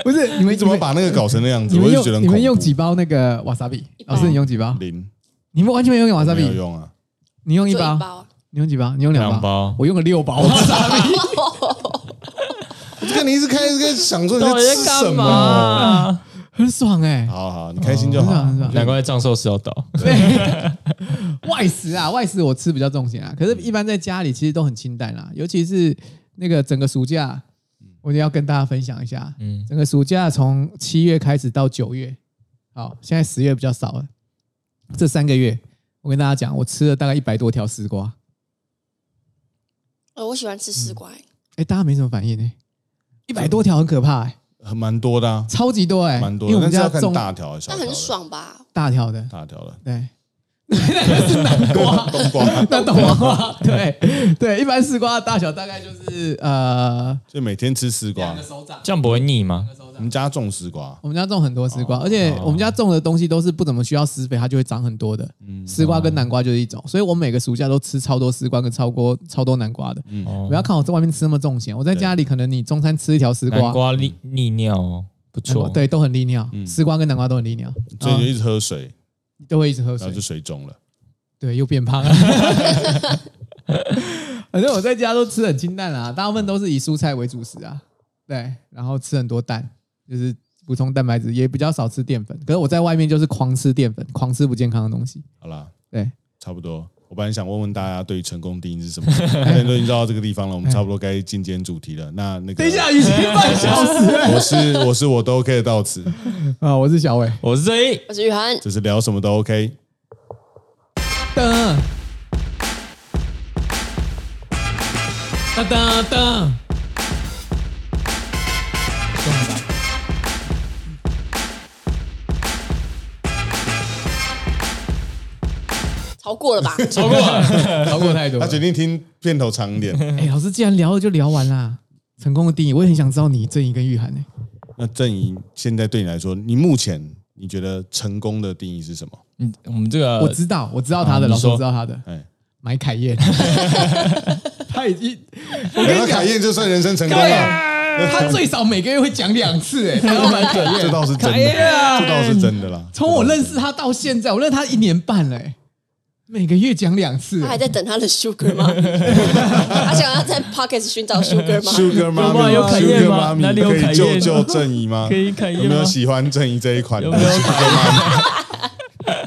Speaker 4: 不是你们
Speaker 1: 你怎么把那个搞成那样子？
Speaker 4: 你们
Speaker 1: 我就觉得
Speaker 4: 你们
Speaker 1: 怖
Speaker 4: 用几包那个瓦萨比？
Speaker 3: 包
Speaker 4: 老师你用几包？
Speaker 1: 零
Speaker 4: 你们完全没有用瓦萨比，
Speaker 1: 没有用啊？
Speaker 4: 你用一包，你用几包？你用两
Speaker 2: 两包
Speaker 4: 我用了六包瓦萨比。
Speaker 1: 看你一直开，一直想说你在吃什么？
Speaker 2: 啊？
Speaker 4: 很爽哎、
Speaker 1: 好好，你开心就好
Speaker 4: 很爽。很爽。
Speaker 2: 难怪藏寿司要倒。
Speaker 4: 外食啊，外食我吃比较重咸啊，可是一般在家里其实都很清淡啦，尤其是那个整个暑假，我也要跟大家分享一下，
Speaker 2: 嗯，
Speaker 4: 整个暑假从七月开始到九月，好，现在十月比较少了，这三个月我跟大家讲，我吃了大概一百多条丝瓜，
Speaker 3: 呃，我喜欢吃丝瓜、欸，
Speaker 4: 哎，大家没什么反应呢、一百多条很可怕、欸，
Speaker 1: 很蛮多的啊，
Speaker 4: 超级多哎、
Speaker 1: 蛮多的，
Speaker 4: 因为我们
Speaker 1: 但是要看
Speaker 4: 家种
Speaker 1: 大条还是小条的？
Speaker 3: 但很爽吧？
Speaker 4: 大条的，
Speaker 1: 大条的
Speaker 4: 对，那南瓜，
Speaker 1: 冬瓜，
Speaker 4: 那冬瓜？对对，一般丝瓜的大小大概就是呃
Speaker 1: 就每天吃丝瓜。
Speaker 4: 手掌。
Speaker 2: 这样不会腻吗？
Speaker 1: 我们家种丝瓜，
Speaker 4: 我们家种很多丝瓜，而且我们家种的东西都是不怎么需要施肥，它就会长很多的。丝瓜跟南瓜就是一种，所以我每个暑假都吃超多丝瓜跟超多超多南瓜的。
Speaker 2: 哦。
Speaker 4: 不要看我在外面吃那么重咸，我在家里可能你中餐吃一条丝
Speaker 2: 南
Speaker 4: 瓜，
Speaker 2: 瓜利利尿哦，不错。，
Speaker 4: 南瓜对，都很利尿，丝瓜跟南瓜都很利尿，啊
Speaker 1: 所以就一直喝水，
Speaker 4: 都会一直喝水。
Speaker 1: 然后就，水肿了。
Speaker 4: 对，又变胖了。反正我在家都吃很清淡啊，大部分都是以蔬菜为主食啊，对，然后吃很多蛋，就是补充蛋白质，也比较少吃淀粉。可是我在外面就是狂吃淀粉，狂吃不健康的东西。
Speaker 1: 好啦，
Speaker 4: 对，
Speaker 1: 差不多。我本来想问问大家对于成功定义是什么，现在都已经到这个地方了，我们差不多该进今天主题了。那那个，
Speaker 4: 等一下，已经半小时了
Speaker 1: 我是我是我都 OK 的到此，
Speaker 4: 啊！我是小伟，
Speaker 2: 我是这一，
Speaker 3: 我是雨涵，
Speaker 1: 就是聊什么都 OK。
Speaker 4: 噔噔噔噔，
Speaker 3: 超过了吧？
Speaker 2: 超过了。
Speaker 4: 超过太多了。
Speaker 1: 他决定听片头长一点。
Speaker 4: 哎，老师既然聊了就聊完啦。成功的定义，我也很想知道你正义跟玉涵呢。
Speaker 1: 那郑怡，现在对你来说，你目前你觉得成功的定义是什么？
Speaker 2: 嗯，我们这个
Speaker 4: 我知道，我知道他的，老师我知道他的，
Speaker 1: 哎，
Speaker 4: 买凯宴，他已经，我跟
Speaker 1: 买到
Speaker 4: 你讲
Speaker 1: 凯，宴就算人生成功
Speaker 4: 凯
Speaker 1: 了，
Speaker 4: 他最少每个月会讲两次，哎，他要买凯
Speaker 1: 这。倒是真的，这倒是真的啦。
Speaker 4: 从我认识他到现在，我认识他一年半了，哎，每个月讲两次。
Speaker 3: 他，还在等他的 Sugar 吗？他想要在 Pocket 寻找 Sugar 吗
Speaker 1: ？Sugar 妈咪，
Speaker 2: 有凯宴吗哪里有
Speaker 1: 可以救救正义吗？
Speaker 2: 可以凯宴
Speaker 1: 有没有喜欢正义这一款的？
Speaker 2: 有没有
Speaker 1: ？Sugar 妈咪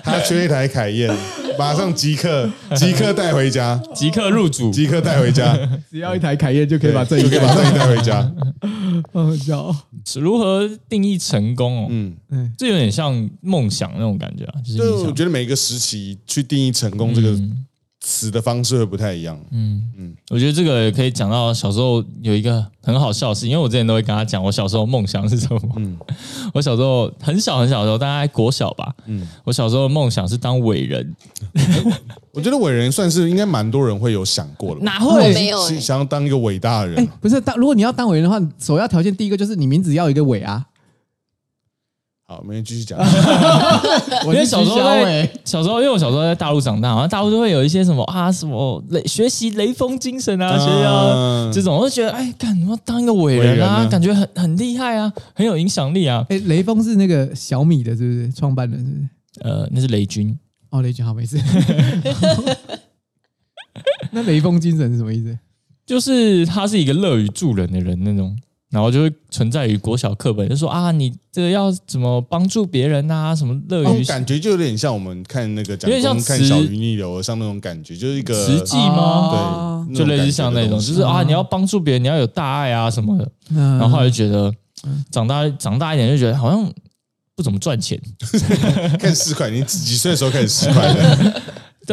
Speaker 1: 他缺一台凯宴，马上即刻即刻带回家，
Speaker 2: 即刻入主，
Speaker 1: 即刻带回家，
Speaker 4: 只要一台凯宴就可以把正义
Speaker 1: 就可以把正义带回家。
Speaker 4: 好笑。
Speaker 2: 是如何定义成功哦？
Speaker 1: 嗯，
Speaker 4: 嗯，
Speaker 2: 这有点像梦想那种感觉啊，就是
Speaker 1: 我觉得每个时期去定义成功这个
Speaker 2: 嗯
Speaker 1: 词的方式会不太一样。
Speaker 2: 嗯嗯我觉得这个可以讲到小时候有一个很好笑的事，因为我之前都会跟他讲我小时候梦想是什么。嗯 我小时候很小很小的时候，大概国小吧。嗯我小时候的梦想是当伟人，
Speaker 1: 我觉得伟人算是应该蛮多人会有想过的吧，
Speaker 3: 我
Speaker 2: 哪会？
Speaker 3: 没有、
Speaker 1: 想要当一个伟大的人。
Speaker 4: 不是当如果你要当伟人的话，首要条件第一个就是你名字要有一个伟啊。
Speaker 1: 好，明天继续讲。
Speaker 2: 因为小时候
Speaker 4: 小
Speaker 2: 在，小时候，因为我小时候在大陆长大，好像大陆就会有一些什么啊，什么雷学习雷锋精神啊，学习、啊这种，我就觉得哎，干什么当一个伟人
Speaker 1: 伟人
Speaker 2: 啊，
Speaker 1: 啊
Speaker 2: 感觉很很厉害啊，很有影响力啊。
Speaker 4: 哎，雷锋是那个小米的，是不是创办人？是不是？
Speaker 2: 呃，那是雷军，
Speaker 4: 哦，雷军好，没事。那雷锋精神是什么意思？
Speaker 2: 就是他是一个乐于助人的人那种，然后就会存在于国小课本，就说啊，你这个要怎么帮助别人啊，什么乐于
Speaker 1: 哦感觉就有点像我们看那个讲
Speaker 2: 有点像
Speaker 1: 看小鱼逆流而上那种感觉，就是一个
Speaker 2: 实际吗？
Speaker 4: 哦
Speaker 1: 对，
Speaker 2: 就类似像那种，就是啊，你要帮助别人，你要有大爱啊什么的。
Speaker 4: 嗯
Speaker 2: 然后后来就觉得，长大长大一点就觉得好像不怎么赚钱。
Speaker 1: 开始四块，你几岁的时候开始四块的？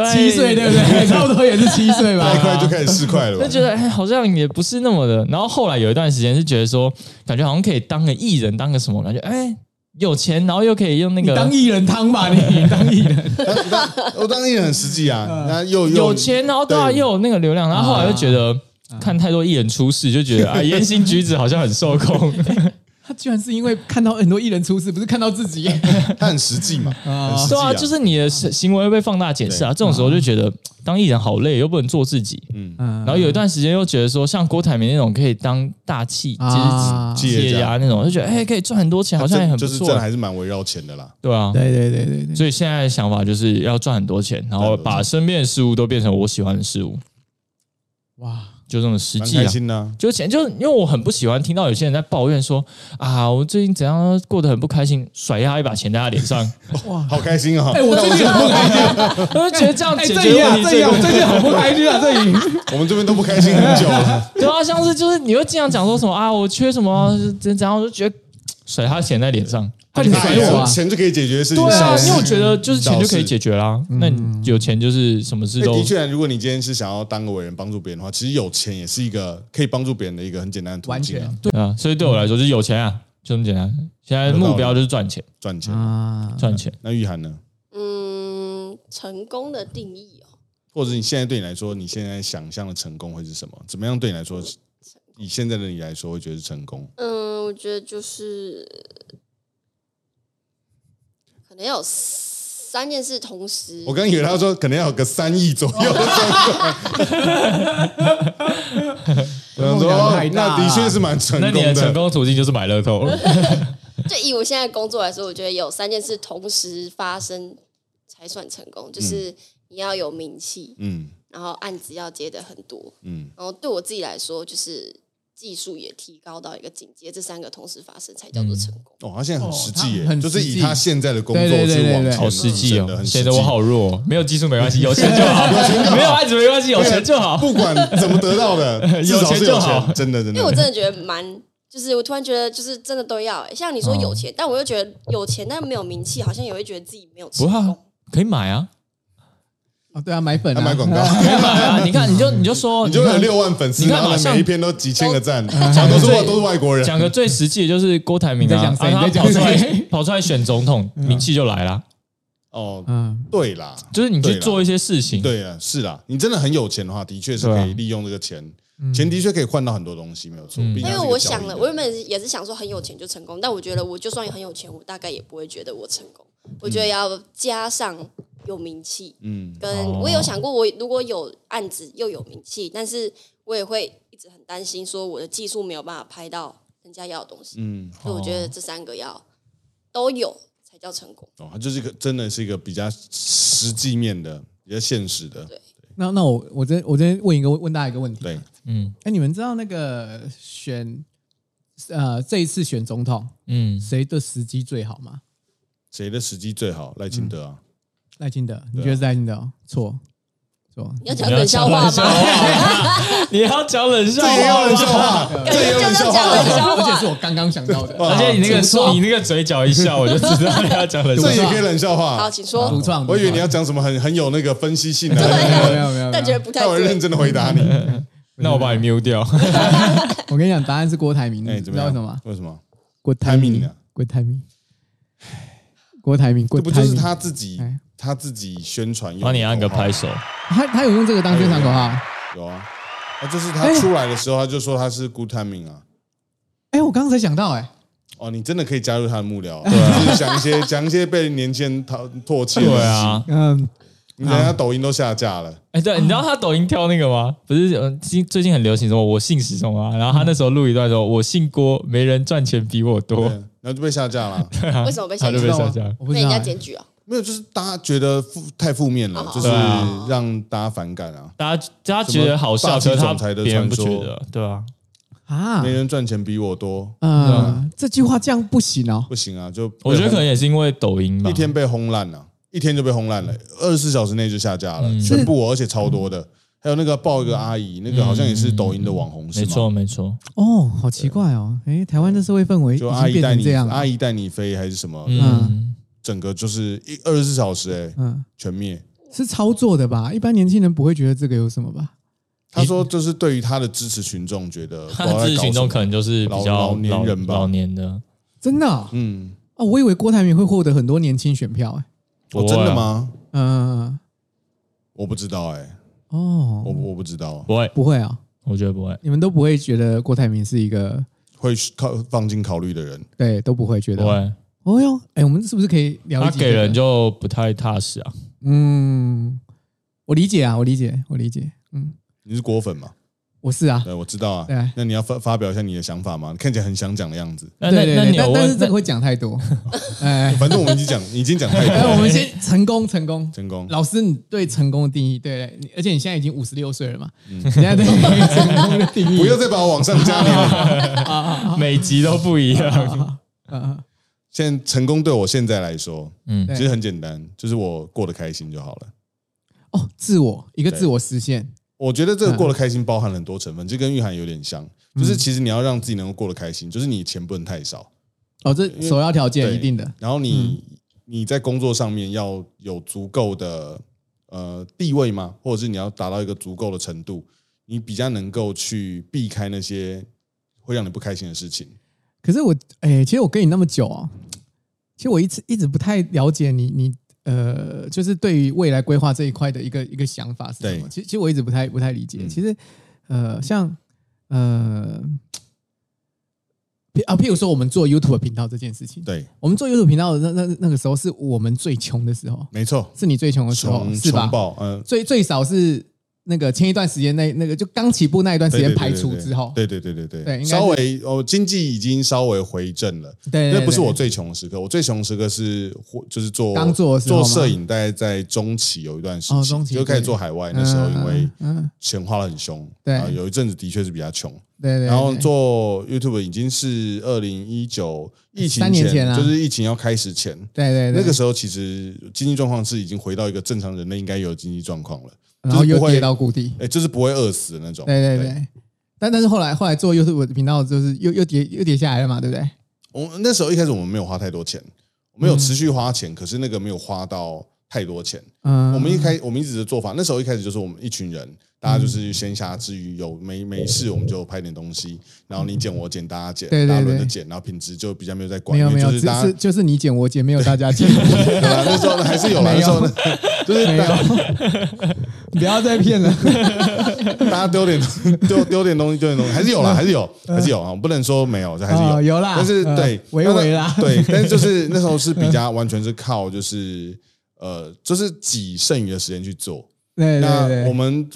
Speaker 2: 对，
Speaker 4: 七岁对不对？差不多也是七岁吧
Speaker 1: 那。一块就开始四块了吧
Speaker 2: 就？觉得哎，好像也不是那么的。然后后来有一段时间是觉得说，感觉好像可以当个艺人，当个什么，感觉哎有钱，然后又可以用那个
Speaker 4: 你当艺人汤吧，你你当艺人。
Speaker 1: 我当艺人很实际啊，那又又
Speaker 2: 有钱，然后对啊
Speaker 1: 对
Speaker 2: 又有那个流量，然后后来就觉得。看太多艺人出事，就觉得啊，言行举止好像很受控。
Speaker 4: 他居然是因为看到很多艺人出事，不是看到自己。
Speaker 1: 他很实际嘛，很实际
Speaker 2: 对啊，就是你的行为会被放大解释啊。这种时候就觉得当艺人好累，又不能做自己。
Speaker 1: 嗯，
Speaker 4: 嗯
Speaker 2: 然后有一段时间又觉得说，像郭台铭那种可以当大气，
Speaker 4: 啊
Speaker 2: 就是企业家那种，就觉得哎，可以赚很多钱，好像也很不错
Speaker 1: 就是真的。还是蛮围绕钱的啦。
Speaker 2: 对啊，
Speaker 4: 对对对对对，
Speaker 2: 所以现在的想法就是要赚很多钱，然后把身边的事物都变成我喜欢的事物。
Speaker 4: 哇，
Speaker 2: 就这种实际啊。
Speaker 1: 开心的啊。
Speaker 2: 就钱，就因为我很不喜欢听到有些人在抱怨说啊，我最近怎样过得很不开心，甩他一把钱在他脸上，哇
Speaker 1: 好开心啊！
Speaker 4: 哎，我最近很不开心，
Speaker 2: 我就觉得这样
Speaker 4: 哎，
Speaker 2: 解
Speaker 4: 这一啊，
Speaker 2: 决问题
Speaker 4: 这样啊，我
Speaker 2: 最
Speaker 4: 最近很不开心啊，这里。
Speaker 1: 我们这边都不开心很久了。
Speaker 2: 对啊，像是就是你会经常讲说什么啊，我缺什么，怎怎样，我就觉得甩他钱在脸上，
Speaker 4: 他就甩我啊
Speaker 1: 钱就可以解决的事情。
Speaker 2: 对啊，因为我觉得就是钱就可以解决啦。
Speaker 4: 嗯
Speaker 2: 那你有钱就是什么事都
Speaker 1: 哎的确，如果你今天是想要当个伟人，帮助别人的话，其实有钱也是一个可以帮助别人的一个很简单的途
Speaker 4: 完
Speaker 1: 径啊
Speaker 4: 全，
Speaker 2: 对啊，所以对我来说就是有钱啊，就这么简单。现在目标就是赚钱，
Speaker 1: 赚钱。
Speaker 4: 啊，
Speaker 2: 赚钱。
Speaker 1: 那玉涵呢？
Speaker 3: 嗯，成功的定义哦，
Speaker 1: 或者你现在对你来说，你现在想象的成功会是什么？怎么样对你来说，以现在的你来说，会觉得是成功？
Speaker 3: 嗯，我觉得就是可能要有三件事同时。
Speaker 1: 我刚以为他说可能要有个三亿左右的成功。我想说，那的确是蛮成功
Speaker 2: 那你的成
Speaker 1: 的。
Speaker 2: 功途径就是买乐透了。
Speaker 3: 就以我现在工作来说，我觉得有三件事同时发生才算成功，就是你要有名气，
Speaker 1: 嗯
Speaker 3: 然后案子要接的很多，
Speaker 1: 嗯，
Speaker 3: 然后对我自己来说，就是技术也提高到一个境界，这三个同时发生才叫做成功。
Speaker 1: 哦，他现在很实际耶，就是以他现在的工作去往前，
Speaker 2: 好实际哦显得我好弱。没有技术没关系，有钱就好，没有案子没关系，有钱就好。
Speaker 1: 不管怎么得到的，有
Speaker 2: 有钱就好，
Speaker 1: 真的真的。
Speaker 3: 因为我真的觉得蛮，就是我突然觉得就是真的都要、欸，像你说有钱，但我又觉得有钱但没有名气，好像也会觉得自己没有成
Speaker 2: 不会啊
Speaker 3: 功。
Speaker 2: 可以买啊，
Speaker 4: 哦，对啊，买粉啊，
Speaker 1: 他买广告。
Speaker 2: 你看，你就你就说，
Speaker 1: 你就有
Speaker 2: 看
Speaker 1: 六万粉丝，然后
Speaker 2: 你看马上
Speaker 1: 每一篇都几千个赞，讲都是外都是外国人。
Speaker 2: 讲个最实际的，就是郭台铭啊，
Speaker 4: 在讲谁？
Speaker 2: 跑出来 跑出来选总统，名气就来了。
Speaker 1: 哦，
Speaker 4: 嗯，
Speaker 1: 对啦，
Speaker 2: 就是你去做一些事情，
Speaker 1: 对啊，是啦，你真的很有钱的话，的确是可以利用这个钱，钱的确可以换到很多东西，没有错。
Speaker 3: 因为我想了，我原本也是想说很有钱就成功，但我觉得我就算很有钱，我大概也不会觉得我成功。我觉得要加上有名气，
Speaker 1: 嗯，
Speaker 3: 跟
Speaker 2: 哦
Speaker 3: 我有想过，我如果有案子又有名气，但是我也会一直很担心，说我的技术没有办法拍到人家要的东西。
Speaker 1: 嗯，
Speaker 3: 所以我觉得这三个要都有才叫成功。
Speaker 1: 哦，它就是一个真的是一个比较实际面的、比较现实的。
Speaker 4: 对那那我我这我这问一个问大家一个问题，
Speaker 1: 对，
Speaker 2: 嗯
Speaker 4: 哎，你们知道那个选呃这一次选总统
Speaker 2: 嗯，
Speaker 4: 谁的时机最好吗？
Speaker 1: 谁的时机最好？赖清德啊，
Speaker 4: 赖清德，你觉得是赖清德哦？错错，
Speaker 3: 你要讲冷笑话吗？
Speaker 2: 你要讲冷笑
Speaker 1: 这也有
Speaker 2: 话
Speaker 1: 人 笑话，
Speaker 3: 感觉就是要讲冷笑话
Speaker 4: 而且是。我刚刚想到的。
Speaker 2: 而且你那个
Speaker 4: 说
Speaker 2: 你那个嘴角一笑，我就知道你要讲冷笑话。
Speaker 1: 这也可以冷笑话
Speaker 3: 好，
Speaker 1: 话。
Speaker 3: 请说。
Speaker 4: 独创，
Speaker 1: 我以为你要讲什么很很有那个分析性的，
Speaker 4: 没有没有没有，
Speaker 3: 但觉得不太对。
Speaker 1: 他会认真的回答你。
Speaker 2: 那我把你 mute 掉。
Speaker 4: 我跟你讲，答案是郭台铭，
Speaker 1: 哎，
Speaker 4: 你
Speaker 1: 怎么样？
Speaker 4: 知道为什么？
Speaker 1: 为什么？
Speaker 4: 郭台铭
Speaker 1: 啊，
Speaker 4: 郭台铭，郭台铭，郭台铭，
Speaker 1: 这不就是他自己
Speaker 4: 哎。
Speaker 1: 他自己宣传用的？
Speaker 2: 帮你按个拍手。
Speaker 4: 他他有用这个当宣传口号。
Speaker 1: 有啊，那就是他出来的时候，他就说他是 good timing 啊。
Speaker 4: 哎，我刚刚才想到，哎，
Speaker 1: 哦，你真的可以加入他的幕僚，就是讲一些 讲一些被年轻人讨唾弃的东西
Speaker 2: 对啊，，
Speaker 4: 嗯，
Speaker 1: 你等下抖音都下架了，
Speaker 2: 哎，对，你知道他抖音跳那个吗？不是，呃最最近很流行什么我姓什么啊？然后他那时候录一段说，我姓郭，没人赚钱比我
Speaker 1: 对，
Speaker 2: 多，
Speaker 1: 然后就被下架了。
Speaker 3: 为什么被
Speaker 2: 他就
Speaker 3: 下架？
Speaker 2: 被下架。
Speaker 3: 被人家
Speaker 4: 我不知道哎，
Speaker 3: 检举啊？
Speaker 1: 没有，就是大家觉得负太负面了，
Speaker 3: 哦
Speaker 1: 就是
Speaker 2: 对啊
Speaker 1: 让大家反感啊。
Speaker 2: 大家大家觉得好笑，可
Speaker 1: 么
Speaker 2: 是他
Speaker 1: 霸气总裁的
Speaker 2: 别人不
Speaker 1: 传说
Speaker 2: 觉得，对啊。
Speaker 4: 啊
Speaker 1: 没，人赚钱比我多，
Speaker 4: 嗯，这句话这样不行哦。
Speaker 1: 不行啊！就被
Speaker 2: 我觉得可能也是因为抖音吧
Speaker 1: 一，天被轰烂了，一天就被轰烂了，二十四小时内就下架了，全部哦，而且超多的。还有那个抱一个阿姨，那个好像也是抖音的网红，是吗
Speaker 2: 没错，没错。
Speaker 4: 哦，好奇怪哦。哎，台湾的社会氛围已
Speaker 1: 就
Speaker 4: 经变
Speaker 1: 阿姨带你
Speaker 4: 成这样了。
Speaker 1: 阿姨带你飞还是什么，
Speaker 2: 嗯，
Speaker 1: 整个就是一二十四小时哎，
Speaker 4: 嗯，
Speaker 1: 全灭。
Speaker 4: 是操作的吧？一般年轻人不会觉得这个有什么吧？
Speaker 1: 他说，就是对于他的支持群众，觉得
Speaker 2: 他的支持群众可能就是比较
Speaker 1: 老老年人吧
Speaker 2: 老年的。
Speaker 4: 真的哦，
Speaker 1: 嗯，
Speaker 4: 哦我以为郭台铭会获得很多年轻选票。哎，
Speaker 1: 哦，
Speaker 2: 不会啊
Speaker 1: 真的吗？
Speaker 4: 嗯，
Speaker 1: 我不知道哎，
Speaker 4: 哦
Speaker 1: 我，我不知道，
Speaker 2: 不会，
Speaker 4: 不会啊，
Speaker 2: 我觉得不会，
Speaker 4: 你们都不会觉得郭台铭是一个
Speaker 1: 会考放进考虑的人，
Speaker 4: 对，都不会觉得。
Speaker 2: 不会。
Speaker 4: 哦哟，哎，我们是不是可以聊一集这个
Speaker 2: 他给人就不太踏实啊。
Speaker 4: 嗯，我理解啊，我理解，我理解。嗯，
Speaker 1: 你是果粉吗？
Speaker 4: 我是啊，
Speaker 1: 对，我知道啊
Speaker 4: 对。
Speaker 1: 那你要发发表一下你的想法吗？你看起来很想讲的样子。
Speaker 2: 那 那
Speaker 4: 对对对，
Speaker 2: 那你有
Speaker 4: 但但是这个会讲太多。哎，
Speaker 1: 反正我们已经讲，已经讲太
Speaker 4: 哎，
Speaker 1: 多了。
Speaker 4: 我们先成功成功。
Speaker 1: 成功。
Speaker 4: 老师，你对成功的定义，对，你而且你现在已经五十六岁了嘛？
Speaker 1: 嗯
Speaker 4: 你现在对成功的定义，
Speaker 1: 不要再把我往上加年龄。
Speaker 2: 每集都不一样。
Speaker 4: 嗯
Speaker 1: 现在成功对我现在来说，
Speaker 2: 嗯
Speaker 4: 对
Speaker 1: 其实很简单，就是我过得开心就好了。
Speaker 4: 哦，自我一个
Speaker 1: 对
Speaker 4: 自我实现，
Speaker 1: 我觉得这个过得开心包含了很多成分，就跟玉涵有点像，
Speaker 4: 嗯
Speaker 1: 就是其实你要让自己能够过得开心，就是你钱不能太少，
Speaker 4: 哦，这首要条件一定的，
Speaker 1: 然后你你在工作上面要有足够的呃地位吗？或者是你要达到一个足够的程度，你比较能够去避开那些会让你不开心的事情。
Speaker 4: 可是我，哎、其实我跟你那么久啊，其实我一直一直不太了解你，你呃，就是对于未来规划这一块的一个一个想法是什么？其实其实我一直不太不太理解。
Speaker 1: 嗯。
Speaker 4: 其实呃，像呃，譬啊，譬如说我们做 YouTube 频道这件事情，
Speaker 1: 对，
Speaker 4: 我们做 YouTube 频道的那那那个时候是我们最穷的时候，
Speaker 1: 没错，
Speaker 4: 是你最穷的时候，是吧？
Speaker 1: 嗯、
Speaker 4: 最最少是那个前一段时间那那个就刚起步那一段时间排除之后，
Speaker 1: 对对对对对，稍微哦，经济已经稍微回正了。
Speaker 4: 对
Speaker 1: 那不是我最穷的时刻，我最穷的时刻是或就是做
Speaker 4: 刚做
Speaker 1: 做摄影，大概在中期有一段时期，
Speaker 4: 哦中期
Speaker 1: 就开始做海外。那时候因为
Speaker 4: 嗯，
Speaker 1: 钱花的很凶，
Speaker 4: 对。
Speaker 1: 啊有一阵子的确是比较穷。
Speaker 4: 对对对，
Speaker 1: 然后做 YouTube 已经是二零一九疫情
Speaker 4: 三年前啊
Speaker 1: 就是疫情要开始前，
Speaker 4: 对对对，
Speaker 1: 那个时候其实经济状况是已经回到一个正常人类应该有的经济状况了，
Speaker 4: 然后又跌到谷底。
Speaker 1: 哎，就是不会饿死的那种。
Speaker 4: 对对对，但但是后来后来做 YouTube 的频道，就是又又跌又跌下来了嘛，对不对？
Speaker 1: 我那时候一开始我们没有花太多钱，我们有持续花钱，可是那个没有花到太多钱。
Speaker 4: 嗯，
Speaker 1: 我们一开我们一直的做法，那时候一开始就是我们一群人，大家就是闲暇之余有没没事，我们就拍点东西，然后你剪我剪，大家剪，大家轮着
Speaker 4: 对。
Speaker 1: 剪，然后品质就比较没有在管，
Speaker 4: 没有没有，
Speaker 1: 就是大家
Speaker 4: 是就是你剪我剪，没有大家剪，
Speaker 1: 对吧？那时候呢还是有那时候呢就是
Speaker 4: 没有，不要再骗了。
Speaker 1: 大家丢点丢丢点东西，丢点东西，还是有啦，还是有，还是有啊，我不能说没有，这还是
Speaker 4: 哦
Speaker 1: 有，
Speaker 4: 有啦。
Speaker 1: 但是
Speaker 4: 呃
Speaker 1: 对，
Speaker 4: 微微啦。
Speaker 1: 对，但是就是那时候是比较完全是靠就是呃，就是挤剩余的时间去做。
Speaker 4: 对
Speaker 1: 那我们